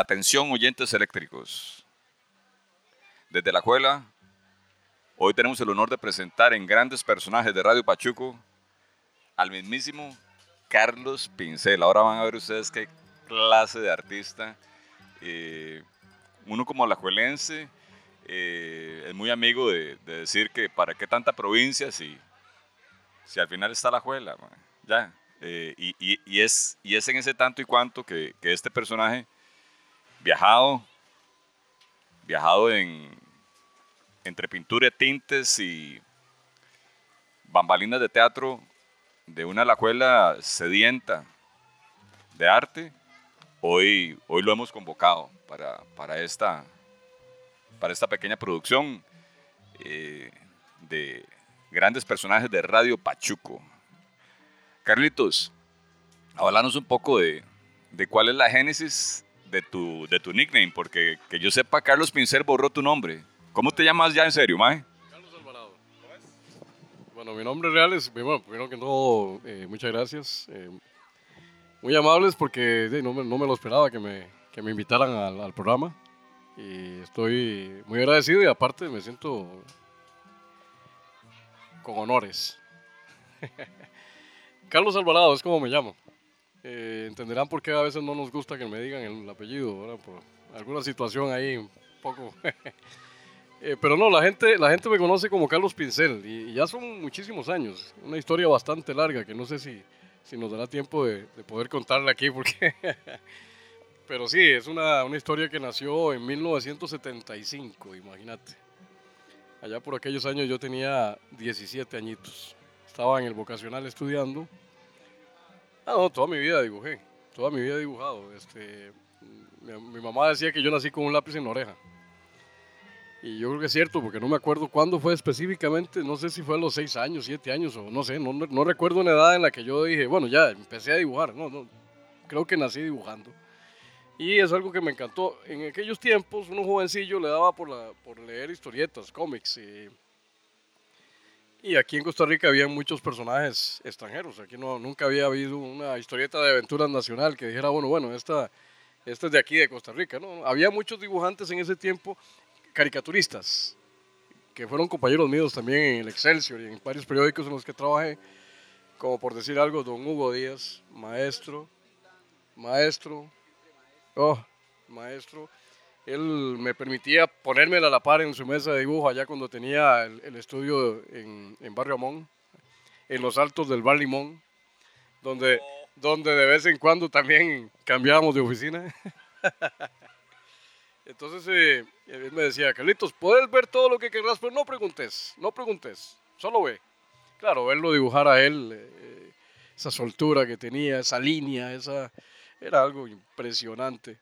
Atención oyentes eléctricos. Desde la escuela, hoy tenemos el honor de presentar en grandes personajes de Radio Pachuco al mismísimo Carlos Pincel. Ahora van a ver ustedes qué clase de artista. Eh, uno como alajuelense eh, es muy amigo de, decir que para qué tanta provincia si, si al final está la juela. Ya. Eh, y, es, y es en ese tanto y cuanto que, que este personaje viajado, viajado en, entre pintura, tintes y bambalinas de teatro de una alajuela sedienta de arte, hoy, hoy lo hemos convocado para, para, esta, para esta pequeña producción eh, de grandes personajes de Radio Pachuco. Carlitos, háblanos un poco de, de cuál es la génesis de tu, de tu nickname, porque que yo sepa, Carlos Pincel borró tu nombre. ¿Cómo te llamas ya en serio, Mae? Carlos Alvarado. Bueno, mi nombre real es, bueno, primero que todo, eh, muchas gracias. Eh, muy amables porque no, me, no, me, lo esperaba que me, que me invitaran al, al, programa. Y estoy muy agradecido y aparte me siento con honores. Carlos Alvarado es como me llamo. Eh, entenderán por qué a veces no nos gusta que me digan el apellido, ¿verdad? Por alguna situación ahí un poco... Eh, pero no, la gente, la gente me conoce como Carlos Pincel y, ya son muchísimos años. Una historia bastante larga que no sé si, si nos dará tiempo de, poder contarla aquí porque... pero sí, es una, una historia que nació en 1975, imagínate. Allá por aquellos años yo tenía 17 añitos. Estaba en el vocacional estudiando Ah, no, toda mi vida dibujé. Toda mi vida he dibujado. Este, mi, mamá decía que yo nací con un lápiz en la oreja. Y yo creo que es cierto, porque no me acuerdo cuándo fue específicamente, no sé si fue a los seis años, siete años, o no sé, no, recuerdo una edad en la que yo dije, bueno, ya empecé a dibujar, no, no, creo que nací dibujando. Y es algo que me encantó. En aquellos tiempos, uno jovencillo le daba por, la, por leer historietas, cómics. Y y aquí en Costa Rica había muchos personajes extranjeros. Aquí no, nunca había habido una historieta de aventuras nacional que dijera, bueno, bueno, esta, esta es de aquí, de Costa Rica. ¿no? Había muchos dibujantes en ese tiempo, caricaturistas, que fueron compañeros míos también en el Excelsior y en varios periódicos en los que trabajé, como por decir algo, don Hugo Díaz, maestro, maestro, oh, maestro él me permitía ponerme a la par en su mesa de dibujo allá cuando tenía el, estudio en, Barrio Amón, en los altos del Bar Limón, donde, donde de vez en cuando también cambiábamos de oficina. Entonces eh, él me decía, Carlitos, puedes ver todo lo que querrás, pero no preguntes, no preguntes, solo ve. Claro, verlo dibujar a él, eh, esa soltura que tenía, esa línea, esa, era algo impresionante.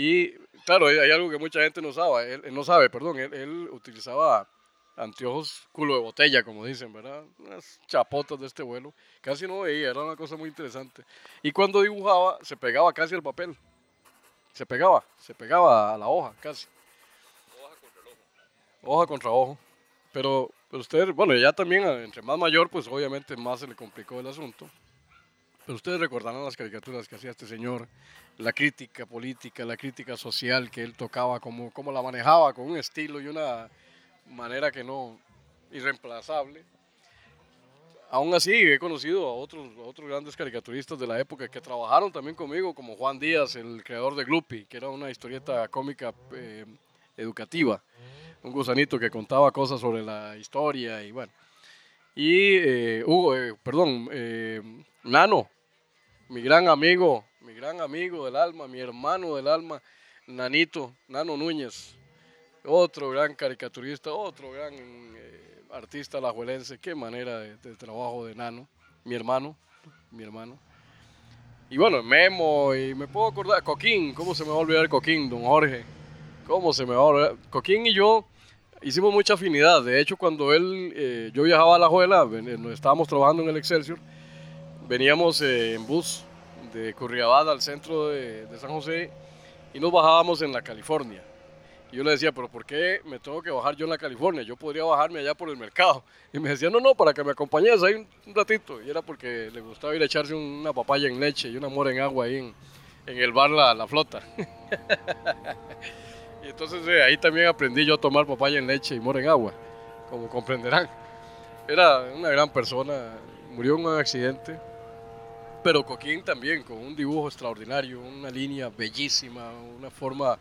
Y claro, hay algo que mucha gente no sabe, él, no sabe, perdón, él, utilizaba anteojos culo de botella, como dicen, ¿verdad? Unas chapotas de este vuelo. Casi no veía, era una cosa muy interesante. Y cuando dibujaba, se pegaba casi al papel. Se pegaba, se pegaba a la hoja, casi. Hoja contra ojo. Hoja contra ojo. Pero, pero usted, bueno, ya también, entre más mayor, pues obviamente más se le complicó el asunto. Pero ustedes recordarán las caricaturas que hacía este señor, la crítica política, la crítica social que él tocaba, cómo, cómo la manejaba con un estilo y una manera que no irreemplazable. Aún así, he conocido a otros, otros grandes caricaturistas de la época que trabajaron también conmigo, como Juan Díaz, el creador de Gloopy, que era una historieta cómica eh, educativa, un gusanito que contaba cosas sobre la historia y bueno. Y eh, Hugo, eh, perdón, Nano, mi gran amigo, mi gran amigo del alma, mi hermano del alma, Nanito, Nano Núñez, otro gran caricaturista, otro gran eh, artista lajuelense, qué manera de, trabajo de Nano, mi hermano, mi hermano. Y bueno, Memo, y me puedo acordar, Coquín, ¿cómo se me va a olvidar Coquín, don Jorge? ¿Cómo se me va a olvidar? Coquín y yo hicimos mucha afinidad, de hecho cuando él, eh, yo viajaba a La Juela, estábamos trabajando en el Excelsior, veníamos eh, en bus de Curriabad al centro de, San José y nos bajábamos en la California. Y yo le decía, pero ¿por qué me tengo que bajar yo en la California? Yo podría bajarme allá por el mercado. Y me decía, no, no, para que me acompañes ahí un, ratito. Y era porque le gustaba ir a echarse una papaya en leche y una mora en agua ahí en, en el bar La, la Flota. y entonces eh, ahí también aprendí yo a tomar papaya en leche y mora en agua, como comprenderán. Era una gran persona, murió en un accidente, pero Coquín también, con un dibujo extraordinario, una línea bellísima, una forma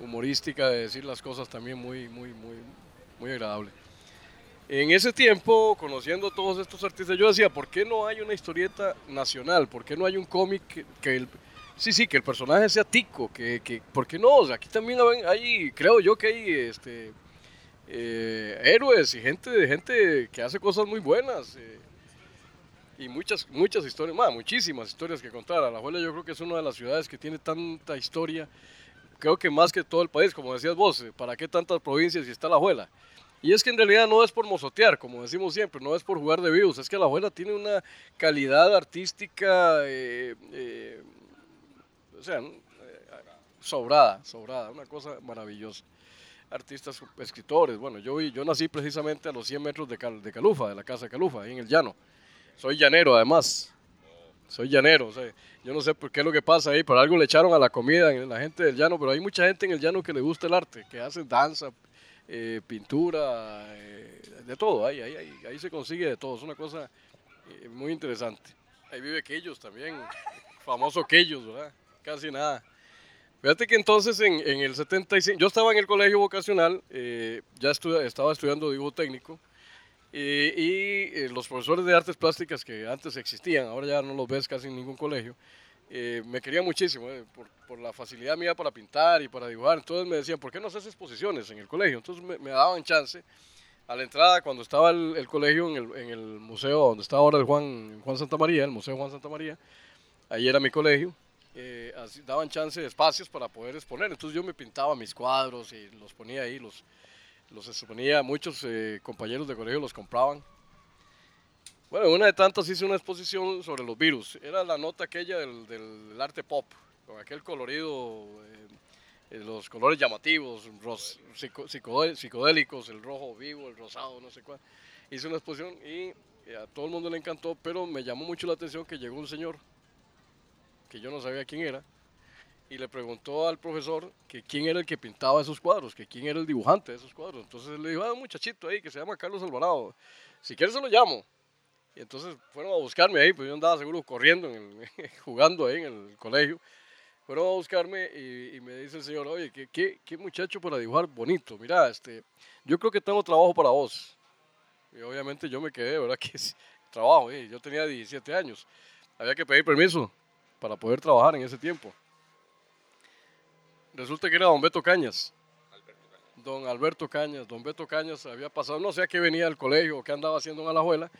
humorística de decir las cosas también muy, muy, muy, muy agradable. En ese tiempo, conociendo todos estos artistas, yo decía, ¿por qué no hay una historieta nacional? ¿Por qué no hay un cómic que, el, sí, sí, que el personaje sea tico? Que, que, ¿Por qué no? aquí también hay, creo yo que hay este, eh, héroes y gente, gente que hace cosas muy buenas. Eh, y muchas, muchas historias, más, muchísimas historias que contar. Alajuela yo creo que es una de las ciudades que tiene tanta historia, creo que más que todo el país, como decías vos, eh, ¿para qué tantas provincias si está la Alajuela? Y es que en realidad no es por mozotear, como decimos siempre, no es por jugar de vivos, es que la abuela tiene una calidad artística, eh, eh, o sea, sobrada, sobrada, una cosa maravillosa. Artistas, escritores, bueno, yo, yo nací precisamente a los 100 metros de, de Calufa, de la casa de Calufa, en el llano. Soy llanero además, soy llanero, o sea, yo no sé por qué es lo que pasa ahí, pero algo le echaron a la comida en la gente del llano, pero hay mucha gente en el llano que le gusta el arte, que hace danza, eh, pintura, eh, de todo, ahí, ahí, ahí, se consigue de todo, es una cosa eh, muy interesante. Ahí vive Quillos también, famoso Quillos, ¿verdad? Casi nada. Fíjate que entonces en, en el 75, yo estaba en el colegio vocacional, ya estaba estudiando dibujo técnico, y los profesores de artes plásticas que antes existían, ahora ya no los ves casi en ningún colegio, eh, me quería muchísimo eh, por, por, la facilidad mía para pintar y para dibujar. Entonces me decían, ¿por qué no haces exposiciones en el colegio? Entonces me, daban chance. A la entrada, cuando estaba el, el colegio en el, en el, museo donde está ahora el Juan, Juan Santa María, el Museo Juan Santa María, ahí era mi colegio, eh, así, daban chance, de espacios para poder exponer. Entonces yo me pintaba mis cuadros y los ponía ahí, los, los exponía, muchos compañeros de colegio los compraban bueno, una de tantas hice una exposición sobre los virus. Era la nota aquella del, del, arte pop, con aquel colorido, eh, los colores llamativos, psicodélicos, el rojo vivo, el rosado, no sé cuál. Hice una exposición y a todo el mundo le encantó, pero me llamó mucho la atención que llegó un señor que yo no sabía quién era y le preguntó al profesor que quién era el que pintaba esos cuadros, que quién era el dibujante de esos cuadros. Entonces le dijo, ah, un muchachito ahí que se llama Carlos Alvarado, si quieres se lo llamo. Y entonces fueron a buscarme ahí, pues yo andaba seguro corriendo, jugando ahí en el colegio. Fueron a buscarme y, me dice el señor, oye, ¿qué, qué, qué, muchacho para dibujar bonito. Mira, este, yo creo que tengo trabajo para vos. Y obviamente yo me quedé, ¿verdad? Que es trabajo, ¿eh? yo tenía 17 años. Había que pedir permiso para poder trabajar en ese tiempo. Resulta que era don Beto Cañas. Don Alberto Cañas. Don Beto Cañas había pasado, no sé a qué venía al colegio o qué andaba haciendo en Alajuela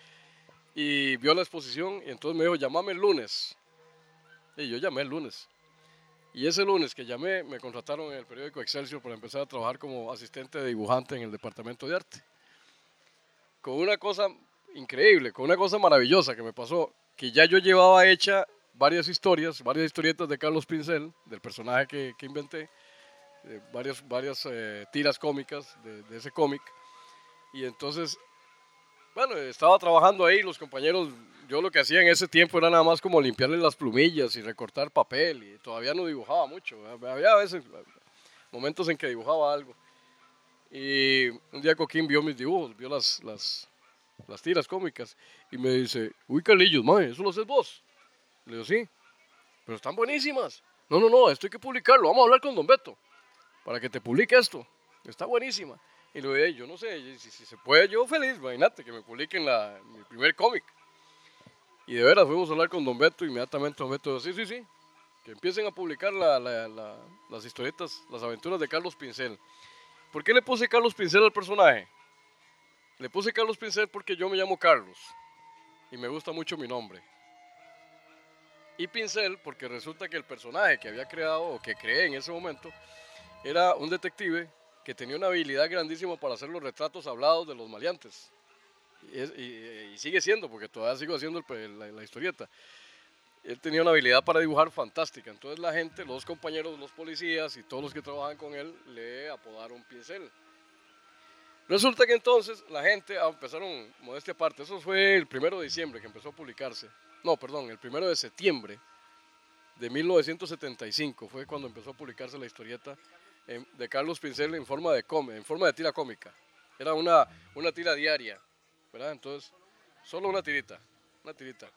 y vio la exposición y entonces me dijo, llámame el lunes. Y yo llamé el lunes. Y ese lunes que llamé, me contrataron en el periódico Excelsior para empezar a trabajar como asistente de dibujante en el departamento de arte. Con una cosa increíble, con una cosa maravillosa que me pasó, que ya yo llevaba hecha varias historias, varias historietas de Carlos Pincel, del personaje que, que inventé, varias, varias eh, tiras cómicas de, de ese cómic. Y entonces bueno, estaba trabajando ahí, los compañeros, yo lo que hacía en ese tiempo era nada más como limpiarle las plumillas y recortar papel y todavía no dibujaba mucho. Había a veces momentos en que dibujaba algo. Y un día Coquín vio mis dibujos, vio las, las, las tiras cómicas y me dice, uy, Carlillos, mae, ¿eso lo haces vos? Le digo, sí, pero están buenísimas. No, no, no, esto hay que publicarlo, vamos a hablar con Don Beto para que te publique esto. Está buenísima. Y lo dije, yo no sé, si, se puede, yo feliz, imagínate que me publiquen la, mi primer cómic. Y de veras fuimos a hablar con Don Beto, inmediatamente Don Beto dijo, sí, sí, sí, que empiecen a publicar la, la, las historietas, las aventuras de Carlos Pincel. ¿Por qué le puse Carlos Pincel al personaje? Le puse Carlos Pincel porque yo me llamo Carlos y me gusta mucho mi nombre. Y Pincel porque resulta que el personaje que había creado o que creé en ese momento era un detective que tenía una habilidad grandísima para hacer los retratos hablados de los maleantes. Y, sigue siendo, porque todavía sigo haciendo la, historieta. Él tenía una habilidad para dibujar fantástica. Entonces la gente, los compañeros, los policías y todos los que trabajan con él le apodaron pincel. Resulta que entonces la gente ah, empezaron, modestia aparte, eso fue el primero de diciembre que empezó a publicarse. No, perdón, el primero de septiembre de 1975. Fue cuando empezó a publicarse la historieta em, de Carlos Pincel en forma de, en forma de tira cómica. Era una, una tira diaria, ¿verdad? Entonces, solo una tirita, una tirita.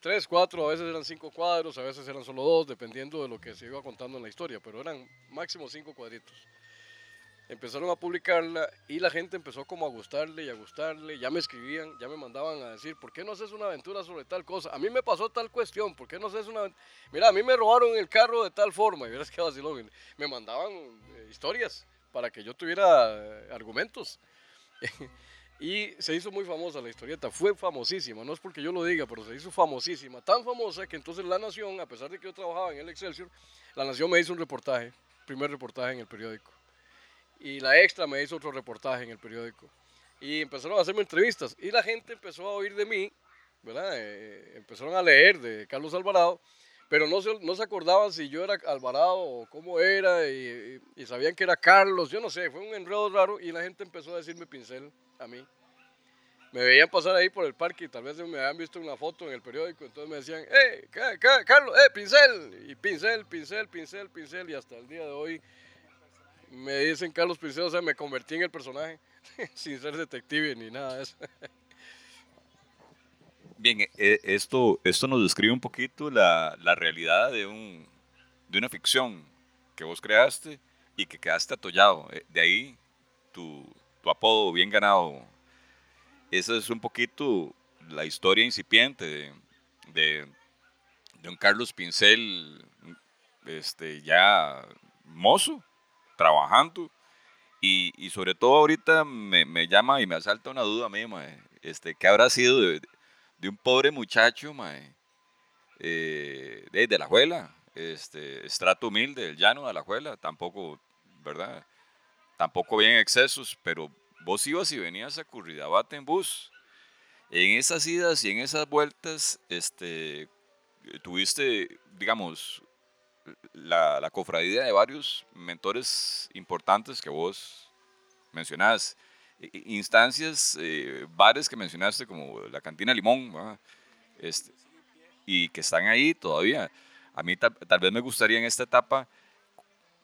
Tres, cuatro, a veces eran cinco cuadros, a veces eran solo dos, dependiendo de lo que se iba contando en la historia, pero eran máximo cinco cuadritos empezaron a publicarla y la gente empezó como a gustarle y a gustarle, ya me escribían, ya me mandaban a decir, ¿por qué no haces una aventura sobre tal cosa? A mí me pasó tal cuestión, ¿por qué no haces una Mira, a mí me robaron el carro de tal forma, y verás que vacilón, me mandaban eh, historias para que yo tuviera eh, argumentos. y se hizo muy famosa la historieta, fue famosísima, no es porque yo lo diga, pero se hizo famosísima, tan famosa que entonces La Nación, a pesar de que yo trabajaba en el Excelsior, La Nación me hizo un reportaje, primer reportaje en el periódico y la extra me hizo otro reportaje en el periódico. Y empezaron a hacerme entrevistas y la gente empezó a oír de mí, ¿verdad? Eh, empezaron a leer de Carlos Alvarado, pero no se, no se acordaban si yo era Alvarado o cómo era y, sabían que era Carlos, yo no sé, fue un enredo raro y la gente empezó a decirme pincel a mí. Me veían pasar ahí por el parque y tal vez me habían visto una foto en el periódico, entonces me decían, ¡eh, Carlos, eh, pincel! Y pincel, pincel, pincel, pincel, y hasta el día de hoy me dicen Carlos Pincel, o sea, me convertí en el personaje sin ser detective ni nada de eso. Bien, eh, esto, esto nos describe un poquito la, la realidad de, un, de una ficción que vos creaste y que quedaste atollado. Eh, de ahí tu, tu apodo bien ganado. Esa es un poquito la historia incipiente de, de, de un Carlos Pincel este, ya mozo, trabajando. Y, y sobre todo ahorita me, me, llama y me asalta una duda a mí, este, ¿qué habrá sido de, un pobre muchacho, eh, de, la juela, este, estrato humilde, del llano de la juela, tampoco, ¿verdad? Tampoco bien excesos, pero vos ibas y venías a Curridabate en bus. En esas idas y en esas vueltas, este, tuviste, digamos, la, la, cofradía de varios mentores importantes que vos mencionás, instancias, eh, bares que mencionaste como la Cantina Limón, este, y que están ahí todavía. A mí tal, vez me gustaría en esta etapa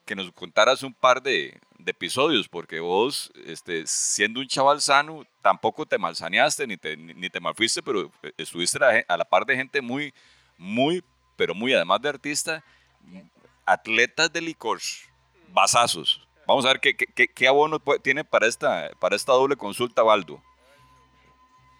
que nos contaras un par de, de, episodios, porque vos, este, siendo un chaval sano, tampoco te malsaneaste ni te, ni te malfuiste, pero estuviste a la par de gente muy, muy, pero muy, además de artista, atletas de licor, basazos. Vamos a ver qué, abono tiene para esta, para esta doble consulta, Baldo.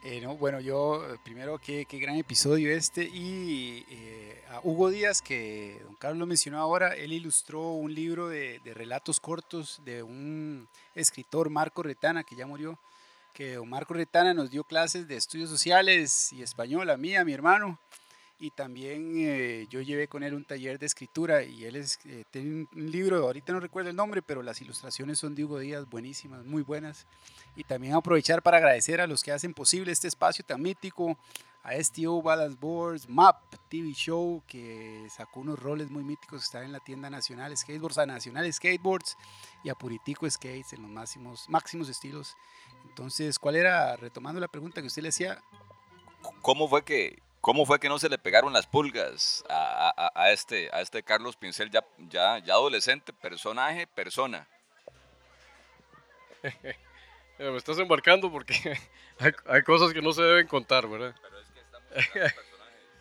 Eh, no, bueno, yo primero qué, qué, gran episodio este y eh, a Hugo Díaz, que don Carlos mencionó ahora, él ilustró un libro de, de, relatos cortos de un escritor, Marco Retana, que ya murió, que don Marco Retana nos dio clases de estudios sociales y español a mí, a mi hermano, y también eh, yo llevé con él un taller de escritura y él es, eh, tiene un libro, ahorita no recuerdo el nombre, pero las ilustraciones son de Hugo Díaz buenísimas, muy buenas. Y también aprovechar para agradecer a los que hacen posible este espacio tan mítico, a STO Balance Boards, MAP TV Show, que sacó unos roles muy míticos, está en la tienda nacional Skateboards, a Nacional Skateboards y a Puritico Skates en los máximos, máximos estilos. Entonces, ¿cuál era, retomando la pregunta que usted le hacía? ¿Cómo fue que ¿Cómo fue que no se le pegaron las pulgas a, este, a este Carlos Pincel ya, ya, ya adolescente, personaje, persona? Me estás embarcando porque hay, cosas que no se deben contar, ¿verdad? Pero es que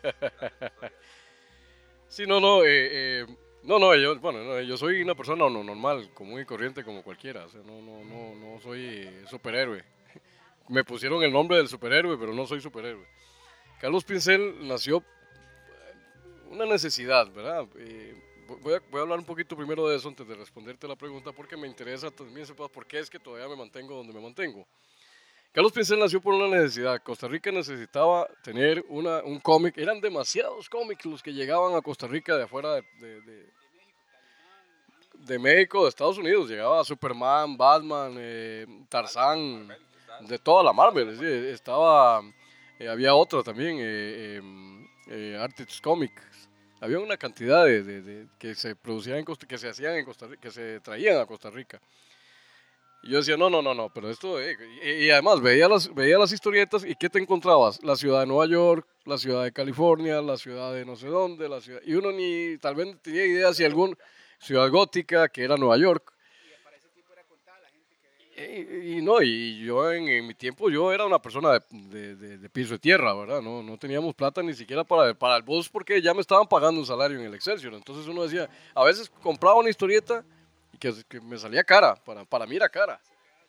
estamos Sí, no, no, eh, eh, no, no, yo, bueno, yo soy una persona no, normal, común y corriente como cualquiera, o sea, no, no, no, no soy superhéroe. Me pusieron el nombre del superhéroe, pero no soy superhéroe. Carlos Pincel nació eh, una necesidad, ¿verdad? Eh, voy, a, hablar un poquito primero de eso antes de responderte la pregunta porque me interesa también sepas por qué es que todavía me mantengo donde me mantengo. Carlos Pincel nació por una necesidad. Costa Rica necesitaba tener una, un cómic. Eran demasiados cómics los que llegaban a Costa Rica de afuera de, de, México, de Estados Unidos. Llegaba Superman, Batman, eh, Tarzán, de toda la Marvel. Estaba eh, había otro también, eh, em, eh, Artist Comics. Había una cantidad de, que se producían en Costa, que se hacían en Costa que se traían a Costa Rica. Y yo decía, no, no, no, no, pero esto... eh, y, y además veía las, veía las historietas y ¿qué te encontrabas? La ciudad de Nueva York, la ciudad de California, la ciudad de no sé dónde, la ciudad... Y uno ni tal vez tenía idea si algún ciudad gótica, que era Nueva York. Y, y no, y yo en, en mi tiempo yo era una persona de, de- de- de piso de tierra, ¿verdad? No, no teníamos plata ni siquiera para, para el bus porque ya me estaban pagando un salario en el Excelsior. Entonces uno decía, a veces compraba una historieta y que, que me salía cara, para, para mí era cara.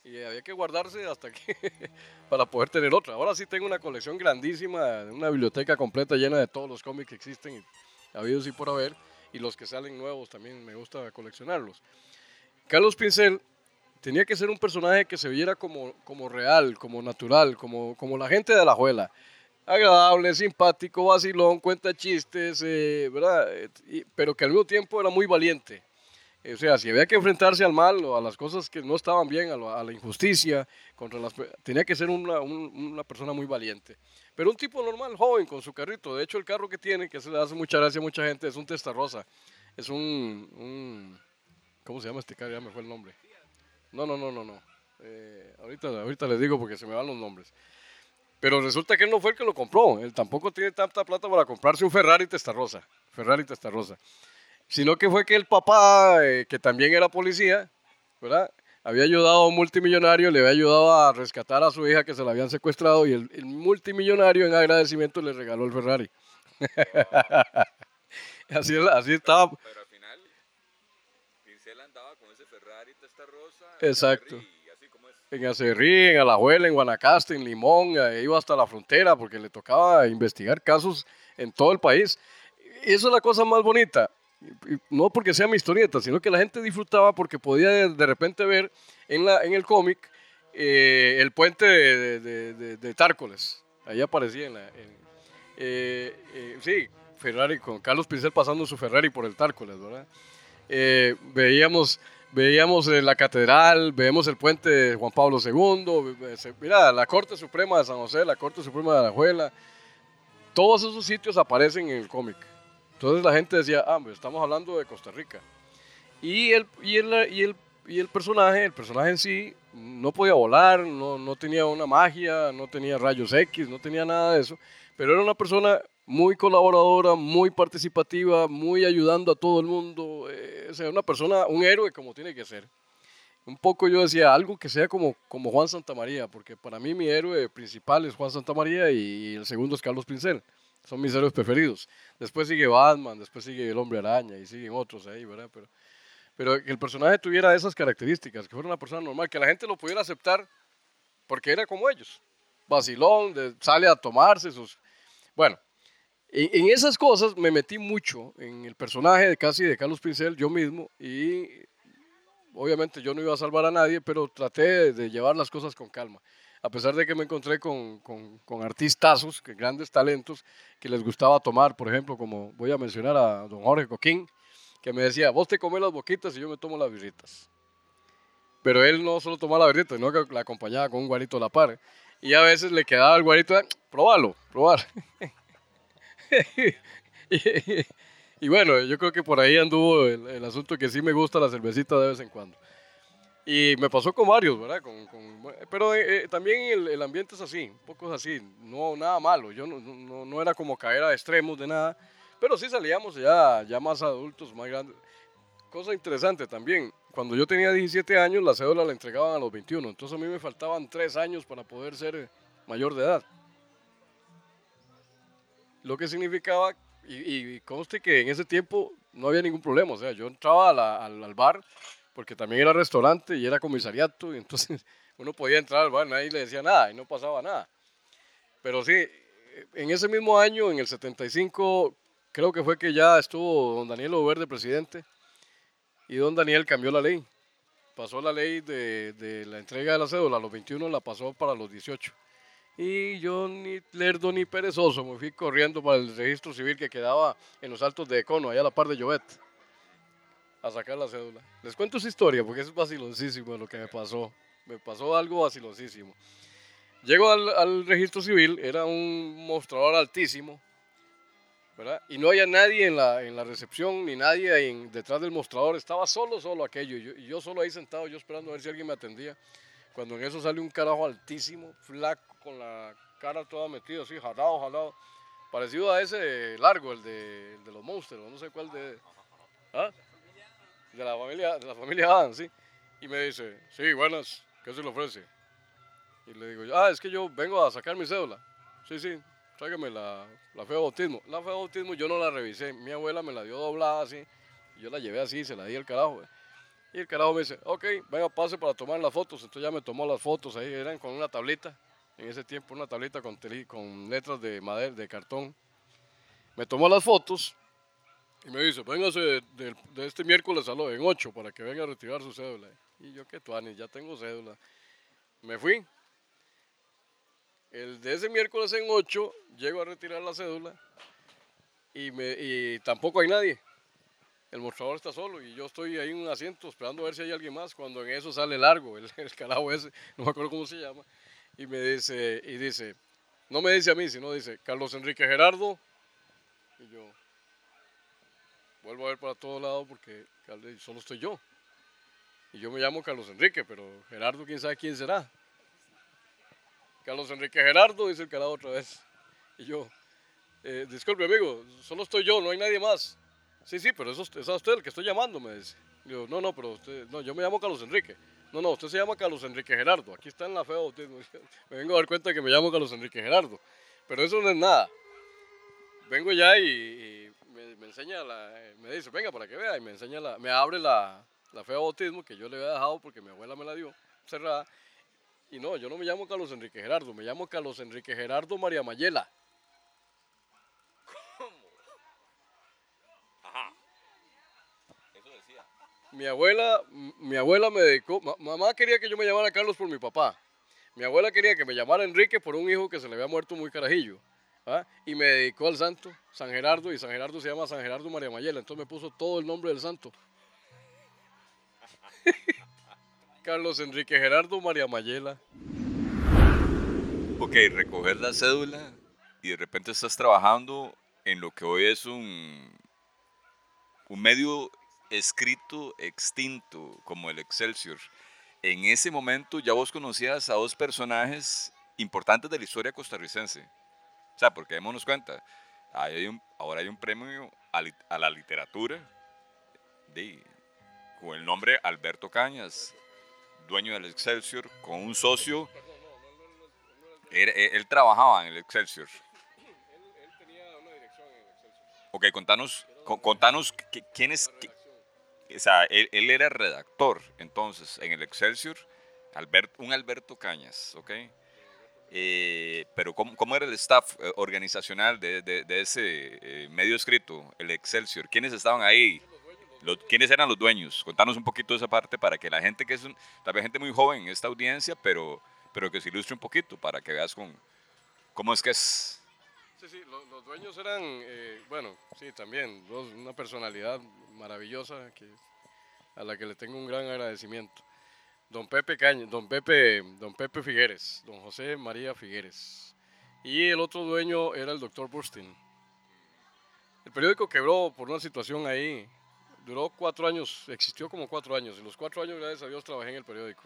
Y había que guardarse hasta que, para poder tener otra. Ahora sí tengo una colección grandísima, una biblioteca completa llena de todos los cómics que existen, habidos y por haber, y los que salen nuevos también me gusta coleccionarlos. Carlos Pincel tenía que ser un personaje que se viera como, como real, como natural, como, como la gente de la juela. Agradable, simpático, vacilón, cuenta chistes, eh, ¿verdad? Pero que al mismo tiempo era muy valiente. O sea, si había que enfrentarse al mal o a las cosas que no estaban bien, a, la injusticia, contra las, tenía que ser una, un- una persona muy valiente. Pero un tipo normal, joven, con su carrito. De hecho, el carro que tiene, que se le hace mucha gracia a mucha gente, es un Testarossa. Es un, un- ¿Cómo se llama este carro? Ya me fue el nombre. No, no, no, no, no. Eh, ahorita, ahorita les digo porque se me van los nombres. Pero resulta que él no fue el que lo compró. Él tampoco tiene tanta plata para comprarse un Ferrari Testarossa. Ferrari Testarossa. Sino que fue que el papá, eh, que también era policía, ¿verdad? Había ayudado a un multimillonario, le había ayudado a rescatar a su hija que se la habían secuestrado y el, multimillonario en agradecimiento le regaló el Ferrari. así, así estaba al final, Pincel andaba con ese Ferrari Testarossa. Exacto. En Acerrí, en Alajuela, en Guanacaste, en Limón, iba hasta la frontera porque le tocaba investigar casos en todo el país. Y eso es la cosa más bonita. No porque sea mi historieta, sino que la gente disfrutaba porque podía de, repente ver en, la, en el cómic eh, el puente de, de- de- de Tárcoles. Ahí aparecía en la... en- eh, eh, sí, Ferrari, con Carlos Pincel pasando su Ferrari por el Tárcoles, ¿verdad? Veíamos veíamos eh, la catedral, vemos el puente de Juan Pablo II, mira, la Corte Suprema de San José, la Corte Suprema de Alajuela, todos esos sitios aparecen en el cómic. Entonces la gente decía, ah, pues estamos hablando de Costa Rica. Y el, y el, y el, y el personaje, el personaje en sí, no podía volar, no, no tenía una magia, no tenía rayos X, no tenía nada de eso, pero era una persona muy colaboradora, muy participativa, muy ayudando a todo el mundo, eh, sea, una persona, un héroe como tiene que ser. Un poco yo decía, algo que sea como, como Juan Santamaría, porque para mí mi héroe principal es Juan Santamaría y el segundo es Carlos Pincel. Son mis héroes preferidos. Después sigue Batman, después sigue el Hombre Araña y siguen otros ahí, ¿verdad? Pero, pero que el personaje tuviera esas características, que fuera una persona normal, que la gente lo pudiera aceptar porque era como ellos. Vacilón, sale a tomarse sus... Bueno, en, esas cosas me metí mucho en el personaje de casi de Carlos Pincel, yo mismo, y obviamente yo no iba a salvar a nadie, pero traté de, llevar las cosas con calma. A pesar de que me encontré con, con, artistazos, que grandes talentos, que les gustaba tomar, por ejemplo, como voy a mencionar a don Jorge Coquín, que me decía, vos te comes las boquitas y yo me tomo las birritas. Pero él no solo tomaba la birrita, sino que la acompañaba con un guarito a la par. Y a veces le quedaba el guarito, "Ah, probalo, probar. y, bueno, yo creo que por ahí anduvo el, asunto que sí me gusta la cervecita de vez en cuando. Y me pasó con varios, ¿verdad? Pero eh, eh, también el, ambiente es así, un poco así, no nada malo. Yo no, era como caer a extremos de nada, pero sí salíamos ya, ya más adultos, más grandes. Cosa interesante también, cuando yo tenía 17 años, la cédula la entregaban a los 21, entonces a mí me faltaban 3 años para poder ser mayor de edad. Lo que significaba, y, conste que en ese tiempo no había ningún problema, o sea, yo entraba al bar, porque también era restaurante y era comisariato, y entonces uno podía entrar al bar, nadie le decía nada y no pasaba nada. Pero sí, en ese mismo año, en el 75, creo que fue que ya estuvo don Daniel Overde presidente y don Daniel cambió la ley. Pasó la ley de, de la entrega de la cédula a los 21, la pasó para los 18. Y yo ni lerdo ni perezoso me fui corriendo para el registro civil que quedaba en los altos de Econo, allá a la par de Llobet, a sacar la cédula. Les cuento esa historia porque es vaciloncísimo lo que me pasó. Me pasó algo vaciloncísimo. Llego al, al registro civil, era un mostrador altísimo ¿verdad? Y no había nadie en la, en la recepción, ni nadie detrás del mostrador. Estaba solo, solo aquello. Yo, yo solo ahí sentado, yo esperando a ver si alguien me atendía. Cuando en eso sale un carajo altísimo, flaco, con la cara toda metida así, jalado, jalado. Parecido a ese largo, el de, los monstruos, no sé cuál de... ¿Ah? De la familia, de la familia Adam, sí. Y me dice, sí, buenas, ¿qué se le ofrece? Y le digo, ah, es que yo vengo a sacar mi cédula. Sí, sí, tráigame la, la fe de bautismo. La fe de bautismo yo no la revisé, mi abuela me la dio doblada así. Yo la llevé así, se la di al carajo. Y el carajo me dice, ok, venga, pase para tomar las fotos. Entonces ya me tomó las fotos ahí, eran con una tablita. En ese tiempo una tablita con, teli- con letras de madera, de cartón. Me tomó las fotos y me dice, véngase de, de- de este miércoles a lo en 8 para que venga a retirar su cédula. Y yo, qué tuani, ya tengo cédula. Me fui. El de ese miércoles en 8 llego a retirar la cédula y, me, y tampoco hay nadie. El mostrador está solo y yo estoy ahí en un asiento esperando a ver si hay alguien más. Cuando en eso sale largo, el, el carajo ese, no me acuerdo cómo se llama, y me dice, y dice, no me dice a mí, sino dice, Carlos Enrique Gerardo. Y yo vuelvo a ver para todos lados porque solo estoy yo. Y yo me llamo Carlos Enrique, pero Gerardo, quién sabe quién será. Carlos Enrique Gerardo, dice el carajo otra vez. Y yo, eh, disculpe amigo, solo estoy yo, no hay nadie más. Sí, sí, pero eso es usted el que estoy llamando, me dice. Digo, no, no, pero usted, no, yo me llamo Carlos Enrique. No, no, usted se llama Carlos Enrique Gerardo. Aquí está en la fe de bautismo. Me vengo a dar cuenta que me llamo Carlos Enrique Gerardo. Pero eso no es nada. Vengo ya y, me enseña, la, eh, me dice, venga para que vea, y me enseña, la, me abre la, la fe de bautismo que yo le había dejado porque mi abuela me la dio cerrada. Y no, yo no me llamo Carlos Enrique Gerardo, me llamo Carlos Enrique Gerardo María Mayela. Eso decía. Mi abuela, mi abuela me dedicó, ma- mamá quería que yo me llamara Carlos por mi papá. Mi abuela quería que me llamara Enrique por un hijo que se le había muerto muy carajillo. Y me dedicó al santo, San Gerardo, y San Gerardo se llama San Gerardo María Mayela. Entonces me puso todo el nombre del santo. Carlos Enrique Gerardo María Mayela. Ok, recoger la cédula y de repente estás trabajando en lo que hoy es un, un medio escrito extinto como el Excelsior. En ese momento ya vos conocías a dos personajes importantes de la historia costarricense. O sea, porque démonos cuenta, hay ahora hay un premio a, la literatura con el nombre Alberto Cañas, dueño del Excelsior, con un socio él, él- trabajaba en el Excelsior. Él, tenía una dirección en Excelsior. Ok, contanos, con- contanos quién. O sea, él, era redactor entonces en el Excelsior, un Alberto Cañas, ¿ok? Eh, pero ¿cómo, era el staff eh, organizacional de, ese eh, medio escrito, el Excelsior? ¿Quiénes estaban ahí? ¿Quiénes eran los dueños? Contanos un poquito esa parte para que la gente que es, un- tal vez gente muy joven en esta audiencia, pero, pero que se ilustre un poquito para que veas con, cómo es que es. Sí, sí, lo- los, dueños eran, eh, bueno, sí, también, dos, una personalidad maravillosa a la que le tengo un gran agradecimiento. Don Pepe Caña, don Pepe, don Pepe Figueres, don José María Figueres. Y el otro dueño era el doctor Burstein. El periódico quebró por una situación ahí. Duró cuatro años, existió como cuatro años. Y los cuatro años, gracias a Dios, trabajé en el periódico.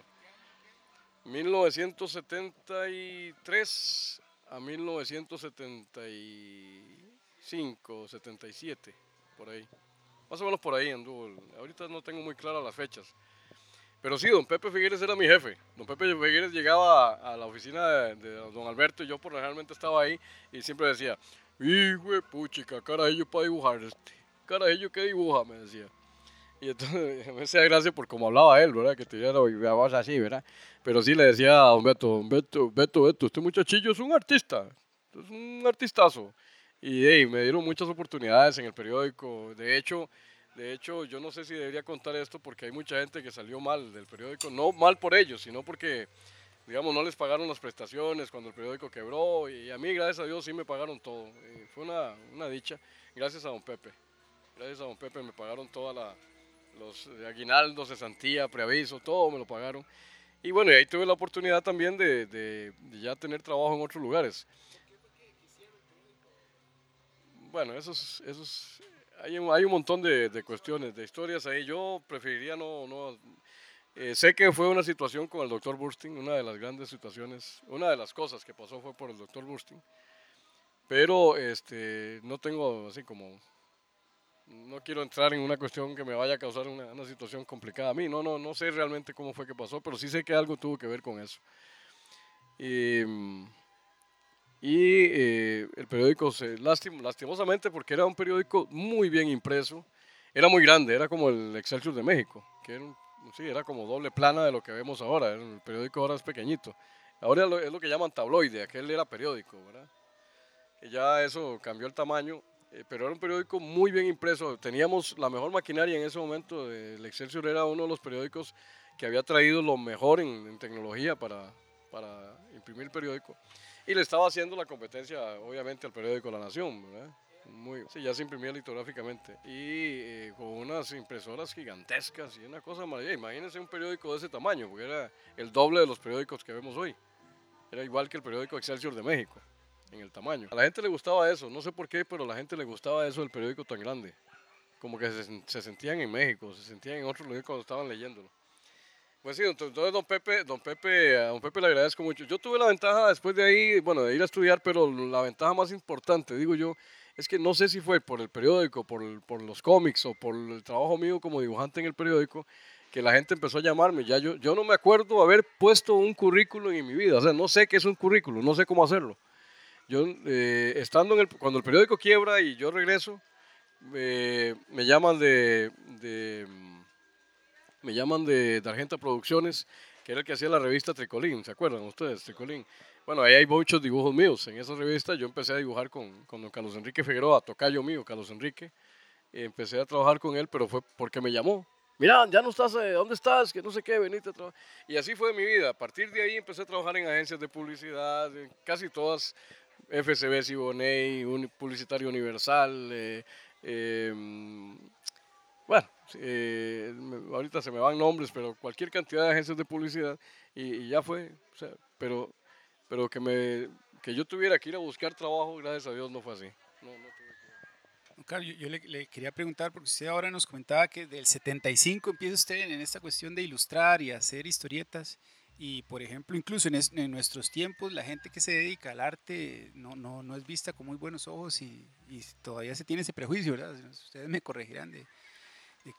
1973 a 1975, 77, por ahí. Más o menos por ahí anduvo. Ahorita no tengo muy claras las fechas. Pero sí, don Pepe Figueres era mi jefe. Don Pepe Figueres llegaba a, la oficina de, don Alberto y yo por realmente estaba ahí y siempre decía, hijo de puchica, carajillo para dibujar este. Carajillo que dibuja, me decía. Y entonces me hacía gracia por cómo hablaba él, ¿verdad? Que tenía la voz así, ¿verdad? Pero sí le decía a don Beto, don Beto, Beto, Beto, este muchachillo es un artista, es un artistazo. Y me dieron muchas oportunidades en el periódico. De hecho, de hecho, yo no sé si debería contar esto porque hay mucha gente que salió mal del periódico. No mal por ellos, sino porque, digamos, no les pagaron las prestaciones cuando el periódico quebró. Y a mí, gracias a Dios, sí me pagaron todo. Y fue una, una dicha. Gracias a don Pepe. Gracias a don Pepe me pagaron toda la, los aguinaldos, cesantía, preaviso, todo me lo pagaron. Y bueno, ahí tuve la oportunidad también de, de- de ya tener trabajo en otros lugares. bueno, eso es, eso es- hay, hay un montón de, de cuestiones, de historias ahí. Yo preferiría no, no eh, sé que fue una situación con el doctor Bursting, una de las grandes situaciones, una de las cosas que pasó fue por el doctor Bursting, pero este, no tengo así como, no quiero entrar en una cuestión que me vaya a causar una, situación complicada a mí, no, no, no sé realmente cómo fue que pasó, pero sí sé que algo tuvo que ver con eso. Y, mm, y eh, el periódico, se, lastim- lastimosamente, porque era un periódico muy bien impreso, era muy grande, era como el Excelsior de México, que era, sí, era como doble plana de lo que vemos ahora, el periódico ahora es pequeñito. Ahora es lo que llaman tabloide, aquel era periódico, ¿verdad? Que ya eso cambió el tamaño, eh, pero era un periódico muy bien impreso. Teníamos la mejor maquinaria en ese momento, el Excelsior era uno de los periódicos que había traído lo mejor en, en tecnología para, para imprimir el periódico. Y le estaba haciendo la competencia, obviamente, al periódico La Nación, ¿verdad? Muy, sí, ya se imprimía litográficamente. Y eh, con unas impresoras gigantescas y una cosa maravillosa. Imagínense un periódico de ese tamaño, porque era el doble de los periódicos que vemos hoy. Era igual que el periódico Excelsior de México, en el tamaño. A la gente le gustaba eso, no sé por qué, pero a la gente le gustaba eso del periódico tan grande. Como que se, se sentían en México, se sentían en otros lugares cuando estaban leyéndolo. Pues sí, entonces don Pepe, don Pepe, a don Pepe le agradezco mucho. Yo tuve la ventaja después de ahí, bueno, de ir a estudiar, pero la ventaja más importante, digo yo, es que no sé si fue por el periódico, por, por los cómics o por el trabajo mío como dibujante en el periódico, que la gente empezó a llamarme. Ya yo, yo no me acuerdo haber puesto un currículum en mi vida, o sea, no sé qué es un currículum, no sé cómo hacerlo. Yo, eh, estando en el, cuando el periódico quiebra y yo regreso, me llaman de, me llaman de, Argenta Producciones, que era el que hacía la revista Tricolín, ¿se acuerdan ustedes? Tricolín. Bueno, ahí hay muchos dibujos míos. En esa revista yo empecé a dibujar con, con Carlos Enrique Figueroa, tocayo mío, Carlos Enrique. Empecé a trabajar con él, pero fue porque me llamó. Mira, ya no estás, eh, ¿dónde estás? Que no sé qué, venite a trabajar. Y así fue mi vida. A partir de ahí empecé a trabajar en agencias de publicidad, en casi todas, FCB, Siboney, Uni- Publicitario Universal, eh, eh, bueno, eh, ahorita se me van nombres, pero cualquier cantidad de agencias de publicidad y, y ya fue, o sea, pero, pero que, me, que yo tuviera que ir a buscar trabajo, gracias a Dios no fue así. No, no tuve que- yo, yo le, le quería preguntar, porque usted ahora nos comentaba que del 75 empieza usted en esta cuestión de ilustrar y hacer historietas. Y, por ejemplo, incluso en, es- en nuestros tiempos, la gente que se dedica al arte no, no, no es vista con muy buenos ojos y, todavía se tiene ese prejuicio, ¿verdad? Ustedes me corregirán de,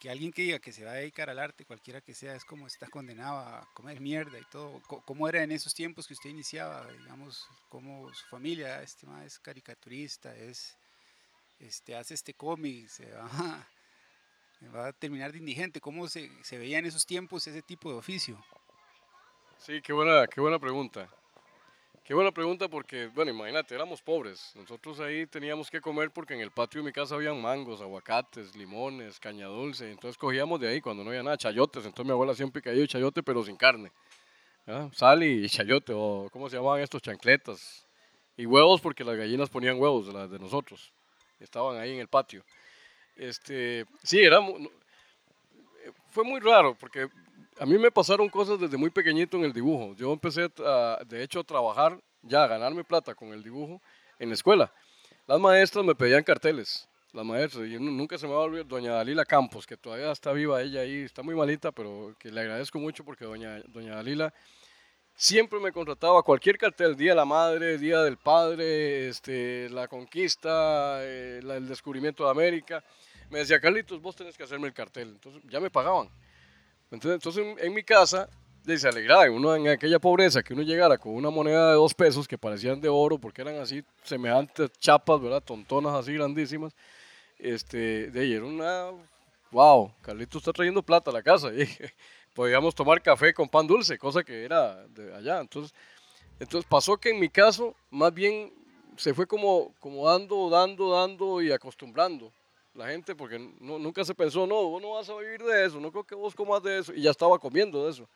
que alguien que diga que se va a dedicar al arte, cualquiera que sea, es como está condenado a comer mierda y todo. ¿Cómo era en esos tiempos que usted iniciaba? Digamos, cómo su familia, este ma es caricaturista, es este, hace este cómic, se va, va a terminar de indigente. ¿Cómo se, se veía en esos tiempos ese tipo de oficio? Sí, qué buena, qué buena pregunta. Qué buena pregunta porque, bueno, imagínate, éramos pobres. Nosotros ahí teníamos que comer porque en el patio de mi casa habían mangos, aguacates, limones, caña dulce. Entonces cogíamos de ahí cuando no había nada, chayotes. Entonces mi abuela siempre caía de chayote, pero sin carne. Sal y chayote, o ¿cómo se llamaban estos? Chancletas. Y huevos porque las gallinas ponían huevos, de las de nosotros. Estaban ahí en el patio. Este, sí, no- eh, fue muy raro porque a mí me pasaron cosas desde muy pequeñito en el dibujo. Yo empecé, de hecho, a trabajar, ya a ganarme plata con el dibujo en la escuela. Las maestras me pedían carteles, las maestras, y nu- nunca se me va a olvidar doña Dalila Campos, que todavía está viva ella ahí, está muy malita, pero que le agradezco mucho porque doña, doña Dalila siempre me contrataba cualquier cartel, Día de la Madre, Día del Padre, este, la conquista, eh, el descubrimiento de América. Me decía, Carlitos, vos tenés que hacerme el cartel. Entonces ya me pagaban. Entonces, entonces en, mi casa se alegraba uno en aquella pobreza que uno llegara con una moneda de dos pesos que parecían de oro porque eran así semejantes chapas, ¿verdad? Tontonas así grandísimas. Este, de era una, wow, Carlitos está trayendo plata a la casa. Podíamos tomar café con pan dulce, cosa que era de allá. Entonces, entonces pasó que en mi caso, más bien se fue como, como dando, dando, dando y acostumbrando la gente, porque no- nunca se pensó, no, vos no vas a vivir de eso, no creo que vos comas de eso, y ya estaba comiendo de eso.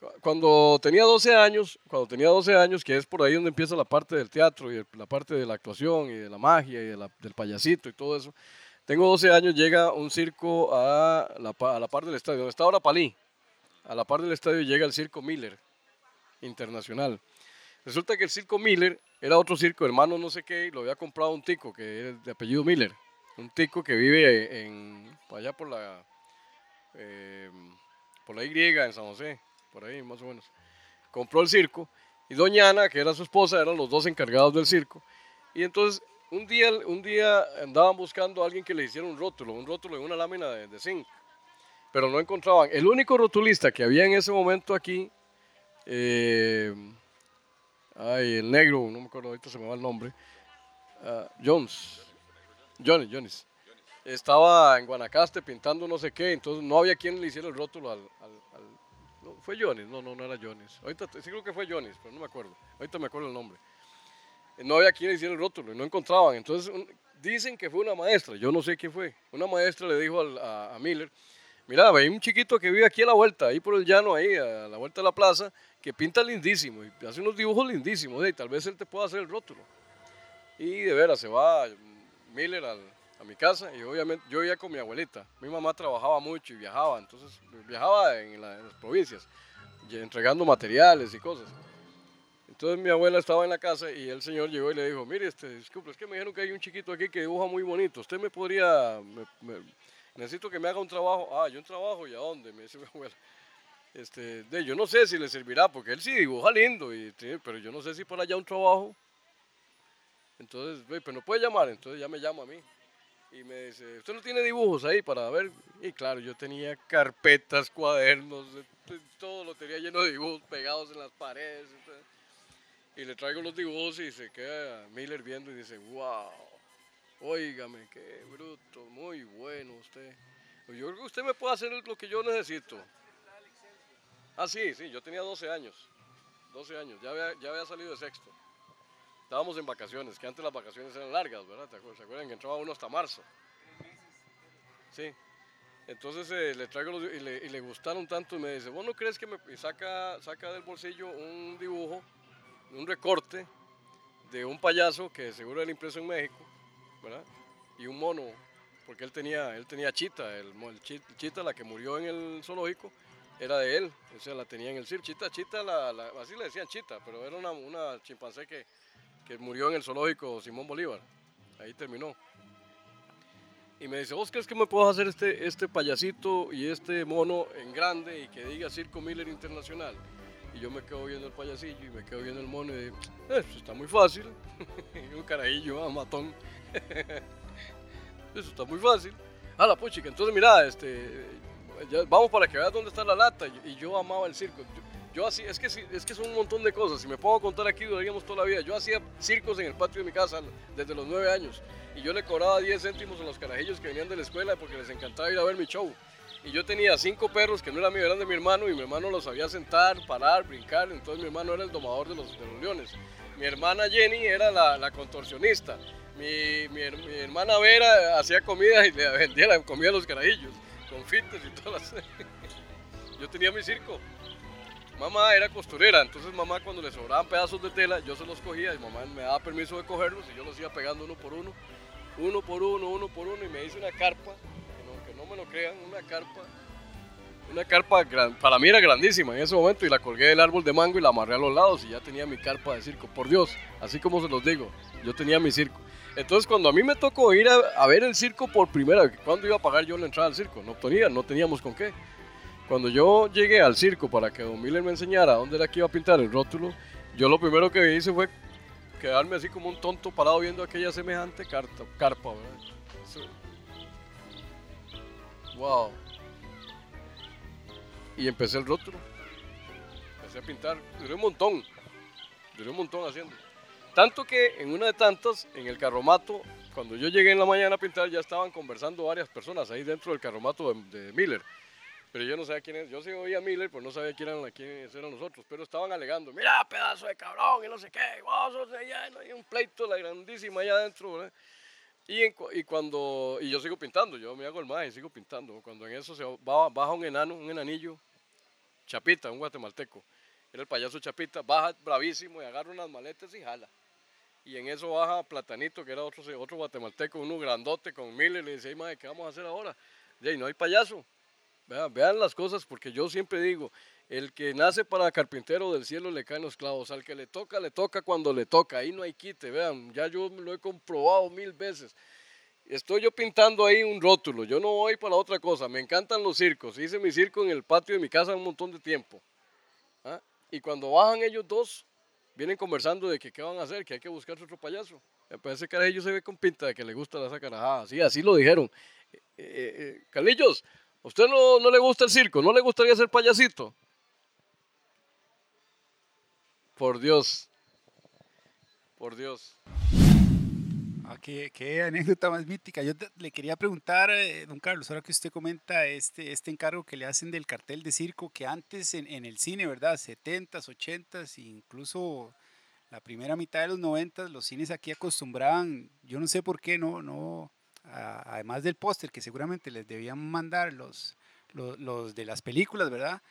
Cu- Cuando tenía 12 años, cuando tenía 12 años, que es por ahí donde empieza la parte del teatro y la parte de la actuación y de la magia y de la- del payasito y todo eso, tengo 12 años, llega un circo a la, a la par del estadio, donde está ahora Palí, a la par del estadio llega el circo Miller Internacional. Resulta que el circo Miller era otro circo, hermano no sé qué, y lo había comprado un tico que es de apellido Miller. Un tico que vive en, allá por la, eh, por la Y en San José, por ahí más o menos. Compró el circo y doña Ana, que era su esposa, eran los dos encargados del circo. Y entonces un día, un día andaban buscando a alguien que le hiciera un rótulo, un rótulo de una lámina de, de zinc, pero no encontraban. El único rotulista que había en ese momento aquí, eh, ay, el negro, no me acuerdo, ahorita se me va el nombre, ah, Jones, Johnny, Jones. Estaba en Guanacaste pintando no sé qué, entonces no había quien le hiciera el rótulo al... no, fue Jones, no, no, no era Jones. Ahorita sí creo que fue Jones, pero no me acuerdo. Ahorita me acuerdo el nombre. No había quien le hiciera el rótulo y no encontraban. Entonces dicen que fue una maestra, yo no sé quién fue. Una maestra le dijo al- a, Miller, mira, hay un chiquito que vive aquí a la vuelta, ahí por el llano, ahí a la vuelta de la plaza, que pinta lindísimo y hace unos dibujos lindísimos, y tal vez él te pueda hacer el rótulo. Y de veras, se va Miller al- a mi casa y obviamente yo vivía con mi abuelita. Mi mamá trabajaba mucho y viajaba, entonces viajaba en, la- en las provincias, entregando materiales y cosas. Entonces mi abuela estaba en la casa y el señor llegó y le dijo, mire, este, disculpe, es que me dijeron que hay un chiquito aquí que dibuja muy bonito. ¿Usted me podría, me- me- necesito que me haga un trabajo? Ah, yo un trabajo, ¿y a dónde? Me dice mi abuela. Este, de, yo no sé si le servirá, porque él sí dibuja lindo, y, pero yo no sé si para allá un trabajo. Entonces, ve, pero no puede llamar, entonces ya me llama a mí. Y me dice, ¿usted no tiene dibujos ahí para ver? Y claro, yo tenía carpetas, cuadernos, de- de- todo lo tenía lleno de dibujos pegados en las paredes. y le traigo los dibujos y se queda Miller viendo y dice, wow, óigame, qué bruto, muy bueno usted. Yo creo que usted me puede hacer lo que yo necesito. Ah, sí, sí, yo tenía 12 años. 12 años, ya había, ya había salido de sexto. Estábamos en vacaciones, que antes las vacaciones eran largas, ¿verdad? ¿Se acuerdan que entraba uno hasta marzo? Sí. Entonces eh, le traigo los, y, le, y le gustaron tanto y me dice, ¿vos no crees que me y saca, saca del bolsillo un dibujo, un recorte de un payaso que seguro era impreso en México, ¿verdad? Y un mono, porque él tenía, él tenía Chita, el, el chi- Chita, la que murió en el zoológico, era de él, o sea, la tenía en el circo. Chita, Chita, así le decían Chita, pero era una, una chimpancé que, que murió en el zoológico Simón Bolívar. Ahí terminó. Y me dice, ¿vos crees que me puedo hacer este, este payasito y este mono en grande y que diga Circo Miller Internacional? Y yo me quedo viendo el payasillo y me quedo viendo el mono y digo, eso está muy fácil. Un carajillo, matón. eso está muy fácil. Ah, la puchica, entonces mira, este, vamos para que veas dónde está la lata. Y yo amaba el circo. Yo, así, es que, es que son un montón de cosas. Si me puedo contar aquí, duraríamos toda la vida. Yo hacía circos en el patio de mi casa desde los nueve años. Y yo le cobraba 10 céntimos a los carajillos que venían de la escuela porque les encantaba ir a ver mi show. Y yo tenía cinco perros que no eran míos, eran de mi hermano. Y mi hermano los sabía sentar, parar, brincar. Entonces mi hermano era el domador de los, de los leones. Mi hermana Jenny era la, la contorsionista. Mi, mi mi hermana Vera hacía comida y le vendía la comida a los carajillos. Confites y todas las... Yo tenía mi circo. Mamá era costurera, entonces mamá cuando le sobraban pedazos de tela, yo se los cogía y mamá me daba permiso de cogerlos y yo los iba pegando uno por uno, uno por uno, uno por uno y me hice una carpa, que no, que no me lo crean, una carpa, una carpa para mí era grandísima en ese momento y la colgué del árbol de mango y la amarré a los lados y ya tenía mi carpa de circo, por Dios, así como se los digo, yo tenía mi circo. Entonces cuando a mí me tocó ir a, a ver el circo por primera vez, ¿cuándo iba a pagar yo la entrada al circo? No tenía, no teníamos con qué. Cuando yo llegué al circo para que Don Miller me enseñara dónde era que iba a pintar el rótulo, yo lo primero que hice fue quedarme así como un tonto parado viendo aquella semejante carta, carpa, ¿verdad? Wow. Y empecé el rótulo. Empecé a pintar. Duré un montón. Duré un montón haciendo. Tanto que en una de tantas, en el carromato, cuando yo llegué en la mañana a pintar, ya estaban conversando varias personas ahí dentro del carromato de, de Miller. Pero yo no sabía quién es. Yo sí oía a Miller, pero no sabía quién eran, quiénes eran nosotros. Pero estaban alegando, mira, pedazo de cabrón, y no sé qué, y vos sos allá, y un pleito, la grandísima allá adentro, ¿verdad? Y, cuando, y yo sigo pintando, yo me hago el más y sigo pintando. Cuando en eso se baja un enano, un enanillo, Chapita, un guatemalteco. Era el payaso Chapita, baja bravísimo y agarra unas maletas y jala. Y en eso baja Platanito, que era otro, otro guatemalteco, uno grandote con Miller, y le dice, "Ey, mae, ¿qué vamos a hacer ahora? Y no hay payaso. Vean, vean las cosas, porque yo siempre digo, el que nace para carpintero del cielo le caen los clavos. Al que le toca, le toca cuando le toca. Ahí no hay quite, vean, ya yo lo he comprobado mil veces. Estoy yo pintando ahí un rótulo, yo no voy para otra cosa. Me encantan los circos. Hice mi circo en el patio de mi casa un montón de tiempo. ¿ah? Y cuando bajan ellos dos, vienen conversando de que qué van a hacer, que hay que buscar otro payaso. Parece que ellos se ve con pinta de que le gusta la sacarajada. Sí, así lo dijeron. Eh, eh, eh, ¿usted no, no le gusta el circo? ¿No le gustaría ser payasito? Por Dios. Por Dios. Ah, qué, anécdota más mítica. Yo le quería preguntar, eh, don Carlos, ahora que usted comenta este, este encargo que le hacen del cartel de circo, que antes en, en el cine, ¿verdad? 70s, 80s, incluso la primera mitad de los 90 los cines aquí acostumbraban, yo no sé por qué, no, no, además del póster que seguramente les debían mandar los, los, de las películas, ¿verdad?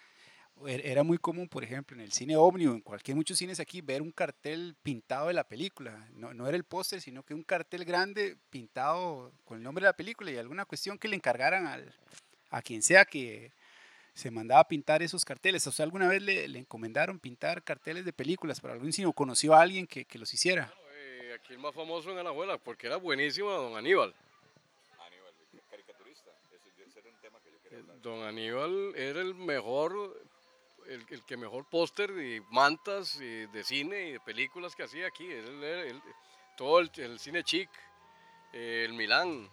Er, era muy común, por ejemplo, en el cine o en cualquier muchos cines aquí, ver un cartel pintado de la película. No, no era el póster, sino que un cartel grande pintado con el nombre de la película y alguna cuestión que le encargaran al, a quien sea que se mandaba a pintar esos carteles. ¿A usted alguna vez le, le encomendaron pintar carteles de películas para algún cine o conoció a alguien que, que los hiciera? Eh, aquí el más famoso en Alajuela, porque era buenísimo, don. Aníbal, caricaturista. Ese, era un tema que yo quería hablar. Don Aníbal era el mejor el, que mejor póster y mantas y de cine y de películas que hacía aquí. todo el, cine chic, el Milán,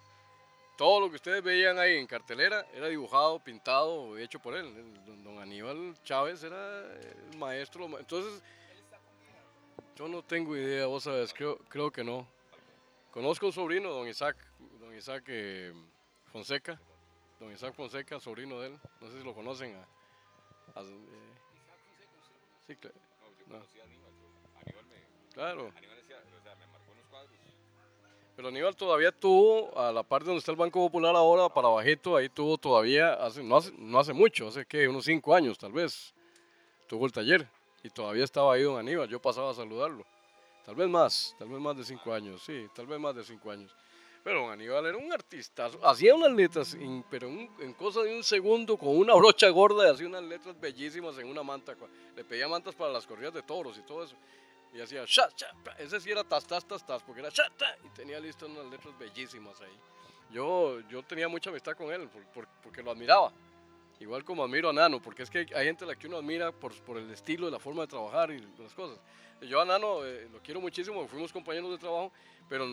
todo lo que ustedes veían ahí en cartelera era dibujado, pintado, hecho por él. don, Aníbal Chávez era el maestro. Entonces, yo no tengo idea, vos sabes, creo, creo que no. Conozco un sobrino, don Isaac, don Isaac eh, Fonseca, don Isaac Fonseca, sobrino de él, no sé si lo conocen. Eh, sí, claro. No, yo a Aníbal. Aníbal me, claro. Aníbal decía, o sea, me marcó unos cuadros. Pero Aníbal todavía tuvo, a la parte donde está el Banco Popular ahora, para bajito, ahí tuvo todavía, hace, no, hace, no hace mucho, hace que unos cinco años tal vez, tuvo el taller y todavía estaba ahí don Aníbal, yo pasaba a saludarlo. Tal vez más, tal vez más de cinco años, sí, tal vez más de cinco años. Pero Aníbal era un artista, hacía unas letras, pero en cosa de un segundo, con una brocha gorda, hacía unas letras bellísimas en una manta. Le pedía mantas para las corridas de toros y todo eso. Y hacía, cha, cha, ese sí era tas, tas, tas, tas, porque era cha, cha, y tenía listas unas letras bellísimas ahí. Yo, yo tenía mucha amistad con él, porque lo admiraba. Igual como admiro a Nano, porque es que hay gente a la que uno admira por, por el estilo, la forma de trabajar y las cosas. Yo a Nano eh, lo quiero muchísimo, fuimos compañeros de trabajo, pero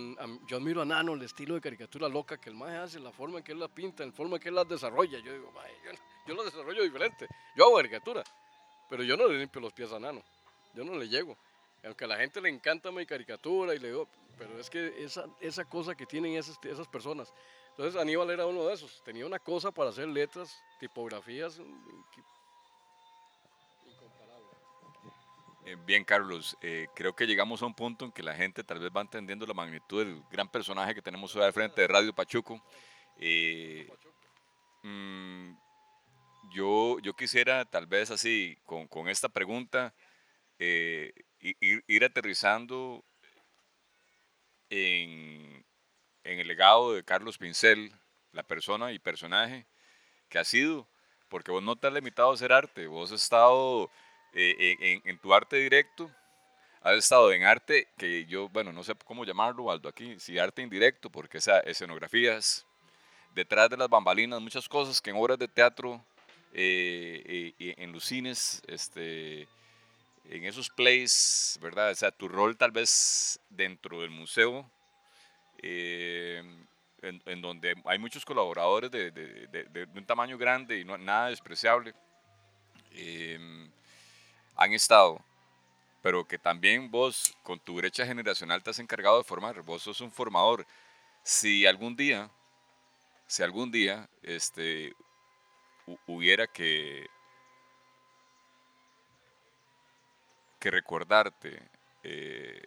yo admiro a Nano, el estilo de caricatura loca que el más hace, la forma en que él la pinta, la forma en que él la desarrolla. Yo digo, yo, yo lo desarrollo diferente. Yo hago caricatura, pero yo no le limpio los pies a Nano. Yo no le llego. Aunque a la gente le encanta mi caricatura y le digo, pero es que esa, esa cosa que tienen esas, esas personas. Entonces Aníbal era uno de esos. Tenía una cosa para hacer letras, tipografías Eh, bien, Carlos, eh, creo que llegamos a un punto en que la gente tal vez va entendiendo la magnitud del gran personaje que tenemos hoy al frente de Radio Pachuco. Eh, mm, yo, yo quisiera tal vez así, con, con esta pregunta, ir, ir, aterrizando en, en el legado de Carlos Pincel, la persona y personaje que ha sido, porque vos no te has limitado a hacer arte, vos has estado eh, en, tu arte directo, has estado en arte que yo, bueno, no sé cómo llamarlo, Aldo, aquí, si arte indirecto, porque esa escenografías, detrás de las bambalinas, muchas cosas que en obras de teatro, eh, eh, en los cines, este, en esos plays, ¿verdad? O sea, tu rol tal vez dentro del museo, en, donde hay muchos colaboradores de, un tamaño grande y no, nada despreciable han estado, pero que también vos con tu brecha generacional te has encargado de formar, vos sos un formador. Si algún día, si algún día este, hubiera que, que recordarte eh,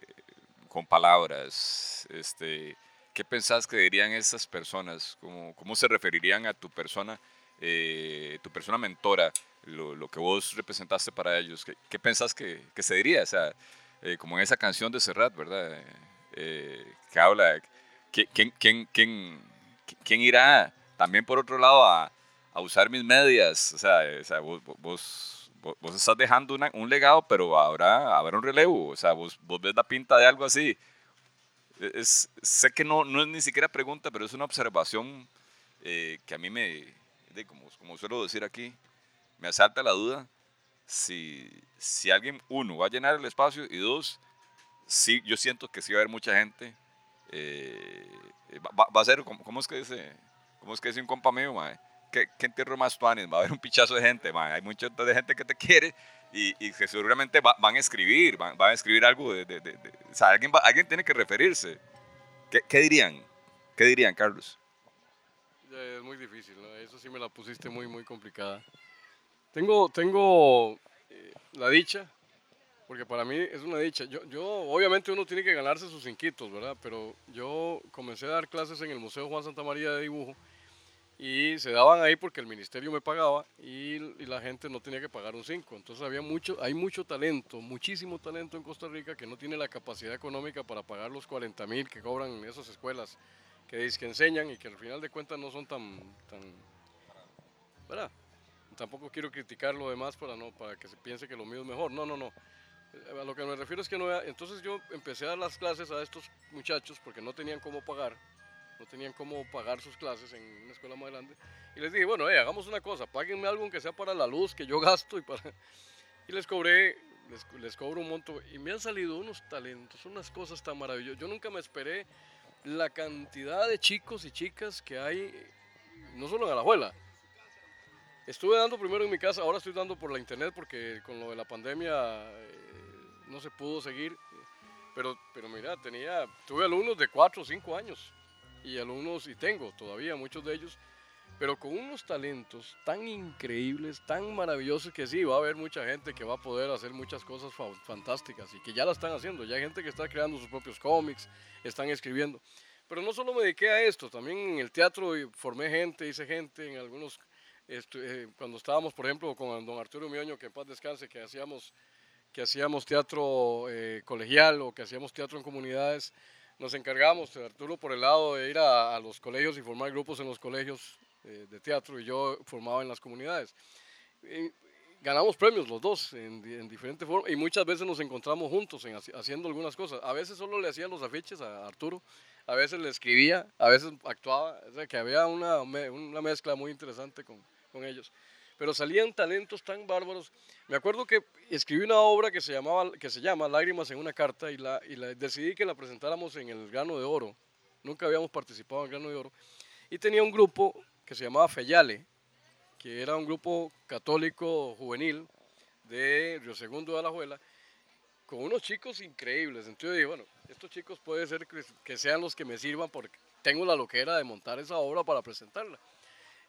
con palabras, este, ¿qué pensás que dirían esas personas? ¿Cómo, cómo se referirían a tu persona, eh, tu persona mentora? lo, lo, que vos representaste para ellos. ¿Qué, qué pensás que, que, se diría? O sea, eh, como en esa canción de Serrat, ¿verdad? Eh, que habla, ¿quién, quién, quién, quién, irá también por otro lado a, a usar mis medias. O sea, o sea vos, vos, vos, estás dejando un legado, pero habrá, habrá un relevo. O sea, vos, vos ves la pinta de algo así. Es, sé que no, no es ni siquiera pregunta, pero es una observación eh, que a mí me, de, como, como suelo decir aquí, me asalta la duda si, si alguien, uno, va a llenar el espacio y dos, sí, yo siento que sí va a haber mucha gente. Eh, va, va, a ser, ¿cómo, es que dice? ¿Cómo es que dice un compa mío? ¿Qué, qué entierro más tuanes? Va a haber un pichazo de gente, mae. Hay mucha de gente que te quiere y, y que seguramente van a escribir, van, a escribir algo de... de, de, o sea, alguien, alguien tiene que referirse. ¿Qué, ¿Qué, dirían? ¿Qué dirían, Carlos? Es muy difícil, ¿no? Eso sí me la pusiste muy, muy complicada. Tengo, tengo eh, la dicha porque para mí es una dicha. Yo, yo, obviamente uno tiene que ganarse sus inquitos, ¿verdad? Pero yo comencé a dar clases en el Museo Juan Santa María de Dibujo y se daban ahí porque el ministerio me pagaba y, la gente no tenía que pagar un 5. Entonces había mucho, hay mucho talento, muchísimo talento en Costa Rica que no tiene la capacidad económica para pagar los 40 mil que cobran en esas escuelas que, que enseñan y que al final de cuentas no son tan, tan ¿verdad? Tampoco quiero criticar lo demás para, no, para que se piense que lo mío es mejor. No, no, no. Eh, a lo que me refiero es que no... Entonces yo empecé a dar las clases a estos muchachos porque no tenían cómo pagar, no tenían cómo pagar sus clases en una escuela más grande. Y les dije, bueno, eh, hagamos una cosa, páguenme algo que sea para la luz que yo gasto y les cobré, les, les cobro un monto y me han salido unos talentos, unas cosas tan maravillosas. Yo nunca me esperé la cantidad de chicos y chicas que hay, no solo en Alajuela, Estuve dando primero en mi casa, ahora estoy dando por la internet porque con lo de la pandemia eh, no se pudo seguir. Pero, pero mira, tenía, tuve alumnos de 4 o 5 años y alumnos, y tengo todavía muchos de ellos, pero con unos talentos tan increíbles, tan maravillosos que sí, va a haber mucha gente que va a poder hacer muchas cosas fantásticas y que ya la están haciendo. Ya hay gente que está creando sus propios cómics, están escribiendo. Pero no solo me dediqué a esto, también en el teatro formé gente, hice gente en algunos eh, cuando estábamos, por ejemplo, con don Arturo Mioño, que en paz descanse, que hacíamos, que hacíamos teatro eh, colegial o que hacíamos teatro en comunidades, nos encargamos, Arturo por el lado de ir a, los colegios y formar grupos en los colegios eh, de teatro y yo formaba en las comunidades. ganamos premios los dos en, en, diferentes formas y muchas veces nos encontramos juntos en, haciendo algunas cosas. A veces solo le hacía los afiches a Arturo, a veces le escribía, a veces actuaba, o sea que había una, una mezcla muy interesante con, con ellos. Pero salían talentos tan bárbaros. Me acuerdo que escribí una obra que se, llamaba, que se llama Lágrimas en una carta y, la, y la, decidí que la presentáramos en el Grano de Oro. Nunca habíamos participado en el Grano de Oro. Y tenía un grupo que se llamaba Feyale, que era un grupo católico juvenil de Río Segundo de Alajuela, con unos chicos increíbles. Entonces yo dije, bueno, estos chicos puede ser que, que sean los que me sirvan porque tengo la loquera de montar esa obra para presentarla.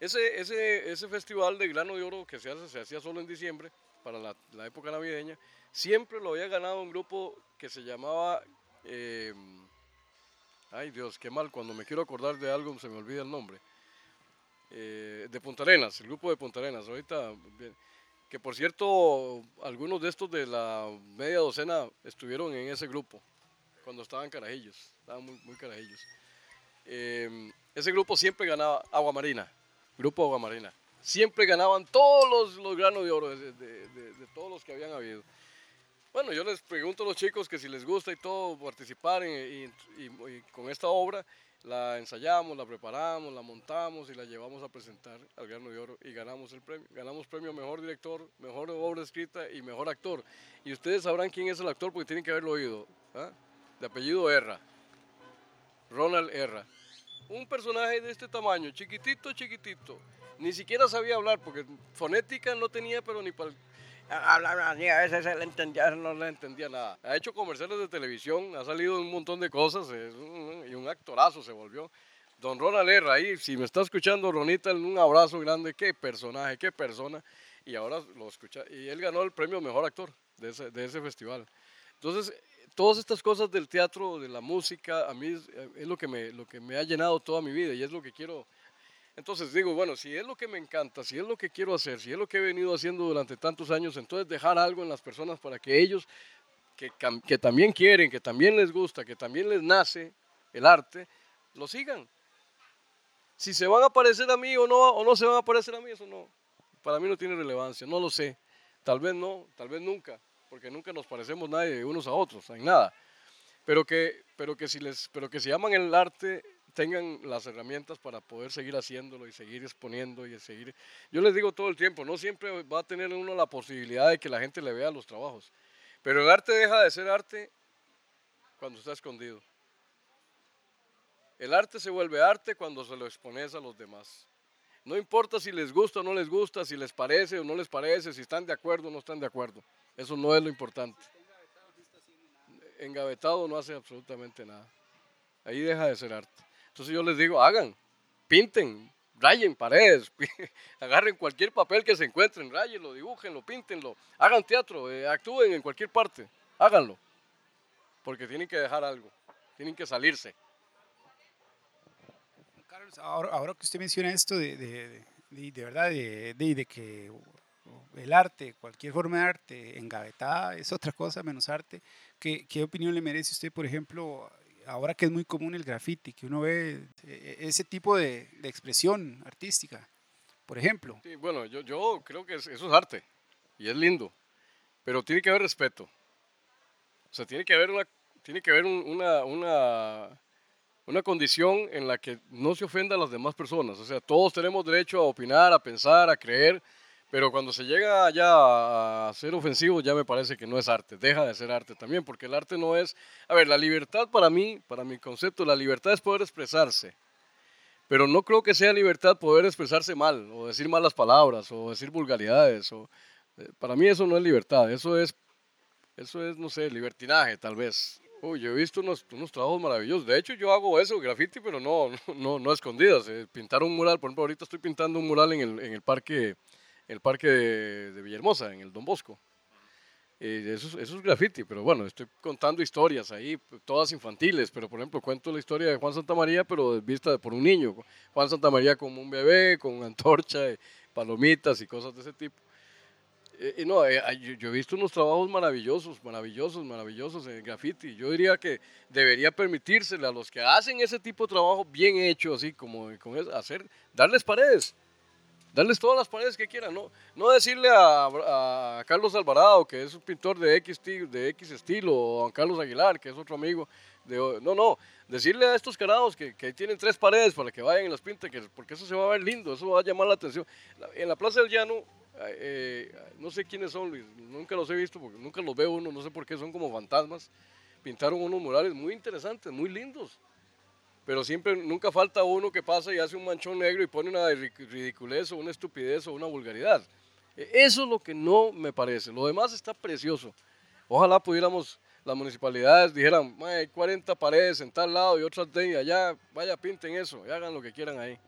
Ese, ese, ese festival de grano de oro que se hace, se hacía solo en diciembre, para la, la época navideña, siempre lo había ganado un grupo que se llamaba... Em, ay Dios, qué mal, cuando me quiero acordar de algo se me olvida el nombre. Eh, de Punta Arenas, el grupo de Punta Arenas. Ahorita, que por cierto, algunos de estos de la media docena estuvieron en ese grupo cuando estaban carajillos, estaban muy, carajillos. Em, ese grupo siempre ganaba agua marina. Grupo Agua Marina. Siempre ganaban todos los, los granos de oro de, todos los que habían habido. Bueno, yo les pregunto a los chicos que si les gusta y todo participar y, con esta obra, la ensayamos, la preparamos, la montamos y la llevamos a presentar al Grano de Oro y ganamos el premio. Ganamos premio Mejor Director, Mejor Obra Escrita y Mejor Actor. Y ustedes sabrán quién es el actor porque tienen que haberlo oído. ¿ah? De apellido Erra. Ronald Erra un personaje de este tamaño, chiquitito, chiquitito. Ni siquiera sabía hablar porque fonética no tenía, pero ni para... Hablar así, a veces él entendía, no le entendía nada. Ha hecho comerciales de televisión, ha salido un montón de cosas y un actorazo se volvió. Don Ronald Herra, ahí, si me está escuchando, Ronita, un abrazo grande, qué personaje, qué persona. Y ahora lo escucha, y él ganó el premio Mejor Actor de ese, de ese festival. Entonces, todas estas cosas del teatro, de la música, a mí es, lo, que me, lo que me ha llenado toda mi vida y es lo que quiero. Entonces digo, bueno, si es lo que me encanta, si es lo que quiero hacer, si es lo que he venido haciendo durante tantos años, entonces dejar algo en las personas para que ellos, que, que también quieren, que también les gusta, que también les nace el arte, lo sigan. Si se van a parecer a mí o no, o no se van a parecer a mí, eso no. Para mí no tiene relevancia, no lo sé. Tal vez no, tal vez nunca, porque nunca nos parecemos nadie unos a otros, en nada. Pero que, pero que si les, pero que si aman el arte, tengan las herramientas para poder seguir haciéndolo y seguir exponiendo y seguir. Yo les digo todo el tiempo, no siempre va a tener uno la posibilidad de que la gente le vea los trabajos, pero el arte deja de ser arte cuando está escondido. El arte se vuelve arte cuando se lo expones a los demás. No importa si les gusta o no les gusta, si les parece o no les parece, si están de acuerdo o no están de acuerdo. Eso no es lo importante. Engavetado no hace absolutamente nada. Ahí deja de ser arte. Entonces yo les digo, hagan, pinten, rayen paredes, agarren cualquier papel que se encuentren, rayenlo, dibújenlo, píntenlo, hagan teatro, eh, actúen en cualquier parte, háganlo, porque tienen que dejar algo, tienen que salirse. Carlos, ahora, que usted menciona esto de, de, de, verdad, de, de, que el arte, cualquier forma de arte engavetada es otra cosa menos arte, ¿qué, qué opinión le merece usted, por ejemplo, ahora que es muy común el graffiti, que uno ve eh, ese tipo de, expresión artística, por ejemplo. Sí, bueno, yo, yo creo que eso es arte y es lindo, pero tiene que haber respeto. O sea, tiene que haber una, tiene que haber una, una, una condición en la que no se ofenda a las demás personas. O sea, todos tenemos derecho a opinar, a pensar, a creer pero cuando se llega ya a ser ofensivo, ya me parece que no es arte, deja de ser arte también, porque el arte no es... A ver, la libertad para mí, para mi concepto, la libertad es poder expresarse, pero no creo que sea libertad poder expresarse mal, o decir malas palabras, o decir vulgaridades. O, eh, para mí eso no es libertad, eso es, eso es, no sé, libertinaje tal vez. Uy, yo he visto unos, unos trabajos maravillosos. De hecho, yo hago eso, graffiti, pero no, no, no escondidas. Eh, pintar un mural, por ejemplo, ahorita estoy pintando un mural en el, en el parque el parque de, Villahermosa, en el Don Bosco. Eh, eso, es graffiti, pero bueno, estoy contando historias ahí, todas infantiles, pero por ejemplo cuento la historia de Juan Santa María, pero vista por un niño. Juan Santa María como un bebé, con antorcha, y palomitas y cosas de ese tipo. Eh, y no, eh, yo, he visto unos trabajos maravillosos, maravillosos, maravillosos en graffiti. Yo diría que debería permitírsele a los que hacen ese tipo de trabajo bien hecho, así como con hacer, darles paredes darles todas las paredes que quieran, no, no decirle a, Carlos Alvarado, que es un pintor de X, de estilo, o a Carlos Aguilar, que es otro amigo, no, no, decirle a estos carados que, que tienen tres paredes para que vayan y las pinten, que, porque eso se va a ver lindo, eso va a llamar la atención. En la Plaza del Llano, eh, no sé quiénes son, nunca los he visto, porque nunca los veo uno, no sé por qué, son como fantasmas, pintaron unos murales muy interesantes, muy lindos pero siempre, nunca falta uno que pasa y hace un manchón negro y pone una ridiculez o una estupidez o una vulgaridad. E, eso es lo que no me parece. Lo demás está precioso. Ojalá pudiéramos, las municipalidades dijeran, hay 40 paredes en tal lado y otras de allá, vaya, pinten eso y hagan lo que quieran ahí.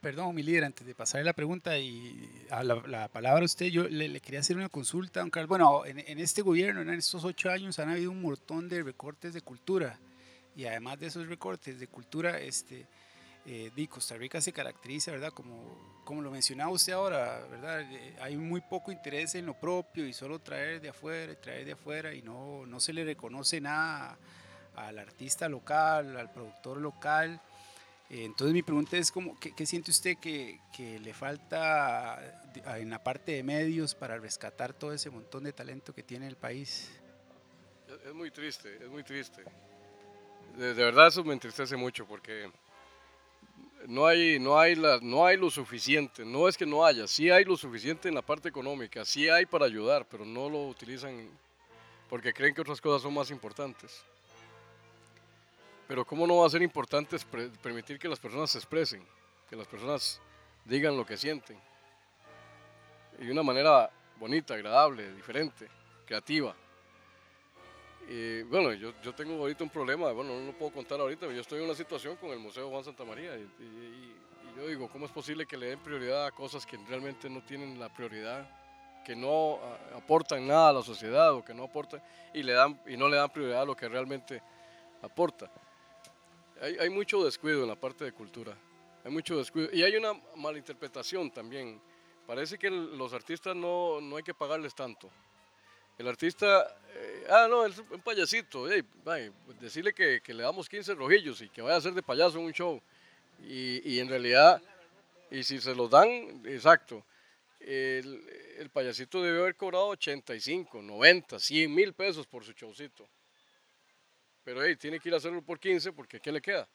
Perdón, mi líder, antes de pasarle la pregunta y la, palabra a usted, yo le, quería hacer una consulta, don Bueno, en, en este gobierno, en estos ocho años, han habido un montón de recortes de cultura y además de esos recortes de cultura, este, eh, Costa Rica se caracteriza, ¿verdad? Como, como lo mencionaba usted ahora, ¿verdad? Eh, hay muy poco interés en lo propio y solo traer de afuera, traer de afuera y no, no se le reconoce nada al artista local, al productor local. Eh, entonces mi pregunta es, como, ¿qué, ¿qué, siente usted que, que, le falta en la parte de medios para rescatar todo ese montón de talento que tiene el país? Es muy triste, es muy triste de, verdad eso me entristece mucho porque no hay, no, hay no hay lo suficiente, no es que no haya, sí hay lo suficiente en la parte económica, sí hay para ayudar, pero no lo utilizan porque creen que otras cosas son más importantes. Pero ¿cómo no va a ser importante permitir que las personas se expresen, que las personas digan lo que sienten? Y de una manera bonita, agradable, diferente, creativa bueno, yo, yo tengo ahorita un problema, bueno, no lo puedo contar ahorita, pero yo estoy en una situación con el Museo Juan Santa María y, yo digo, ¿cómo es posible que le den prioridad a cosas que realmente no tienen la prioridad, que no aportan nada a la sociedad o que no aportan y, le dan, y no le dan prioridad a lo que realmente aporta? Hay, hay mucho descuido en la parte de cultura, hay mucho descuido y hay una malinterpretación también. Parece que los artistas no, no hay que pagarles tanto el artista, eh, ah, no, es un payasito, decirle que, le damos 15 rojillos y que vaya a hacer de payaso en un show. Y, y en realidad, y si se los dan, exacto, el, el payasito debe haber cobrado 85, 90, 100 mil pesos por su showcito. Pero hey, tiene que ir a hacerlo por 15 porque ¿qué le queda?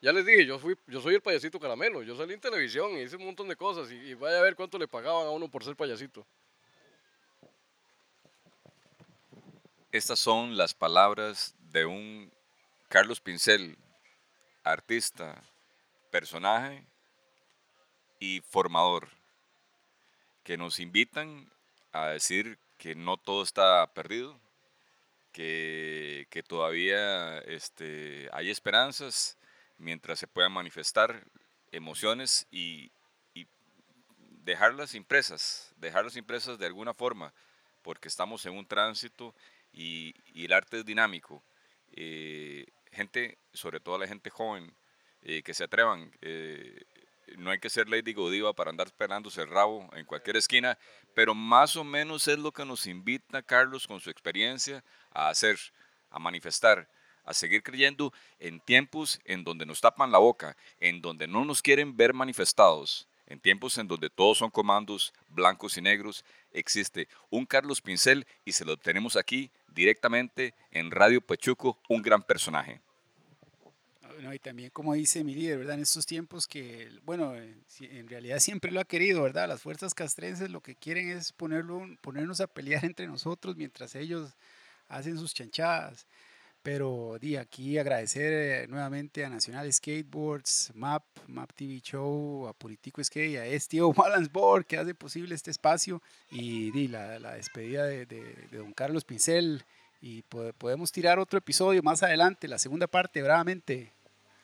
Ya les dije, yo, fui, yo soy el payasito caramelo. Yo salí en televisión y hice un montón de cosas y, y vaya a ver cuánto le pagaban a uno por ser payasito. Estas son las palabras de un Carlos Pincel, artista, personaje y formador, que nos invitan a decir que no todo está perdido, que, que todavía este, hay esperanzas mientras se puedan manifestar emociones y, y dejarlas impresas, dejarlas impresas de alguna forma, porque estamos en un tránsito y, el arte es dinámico. Eh, gente, sobre todo la gente joven, eh, que se atrevan. eh, no hay que ser Lady Godiva para andar pelándose el rabo en cualquier esquina, pero más o menos es lo que nos invita Carlos con su experiencia a hacer, a manifestar, a seguir creyendo en tiempos en donde nos tapan la boca, en donde no nos quieren ver manifestados, en tiempos en donde todos son comandos blancos y negros, existe un Carlos Pincel y se lo tenemos aquí directamente en Radio Pachuco, un gran personaje. No, y también como dice mi líder, ¿verdad? En estos tiempos que, bueno, eh, en realidad siempre lo ha querido, ¿verdad? Las fuerzas castrenses lo que quieren es ponerlo, ponernos a pelear entre nosotros mientras ellos hacen sus chanchadas. Pero di aquí agradecer eh, nuevamente a Nacional Skateboards, MAP, MAP TV Show, a Politico Skate, a Estio Balance Board que hace posible este espacio y di la, la despedida de, de- de don Carlos Pincel. Y po- podemos tirar otro episodio más adelante, la segunda parte, bravamente.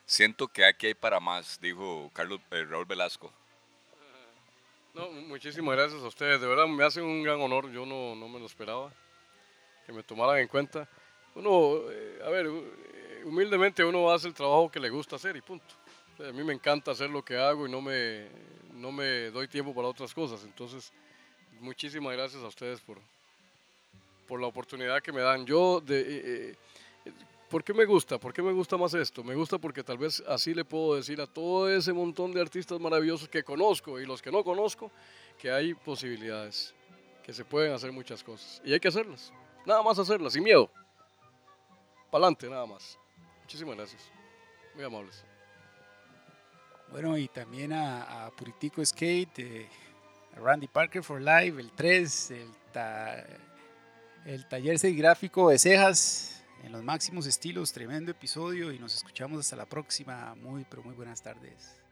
Siento que aquí hay para más, dijo Carlos eh, Raúl Velasco. No, muchísimas gracias a ustedes. De verdad me hacen un gran honor. Yo no, no me lo esperaba. Que me tomaran en cuenta. Uno, eh, a ver, eh, humildemente uno hace el trabajo que le gusta hacer y punto. A mí me encanta hacer lo que hago y no me, no me doy tiempo para otras cosas. Entonces, muchísimas gracias a ustedes por, por la oportunidad que me dan. Yo, de, eh, eh, ¿por qué me gusta? ¿Por qué me gusta más esto? Me gusta porque tal vez así le puedo decir a todo ese montón de artistas maravillosos que conozco y los que no conozco que hay posibilidades, que se pueden hacer muchas cosas. Y hay que hacerlas. Nada más hacerlas, sin miedo. Pa'lante, nada más. Muchísimas gracias. Muy amables. Bueno, y también a, Puritico Skate, eh, a Randy Parker for Life, el 3, el, el taller serigráfico de cejas en los máximos estilos, tremendo episodio y nos escuchamos hasta la próxima. Muy, pero muy buenas tardes.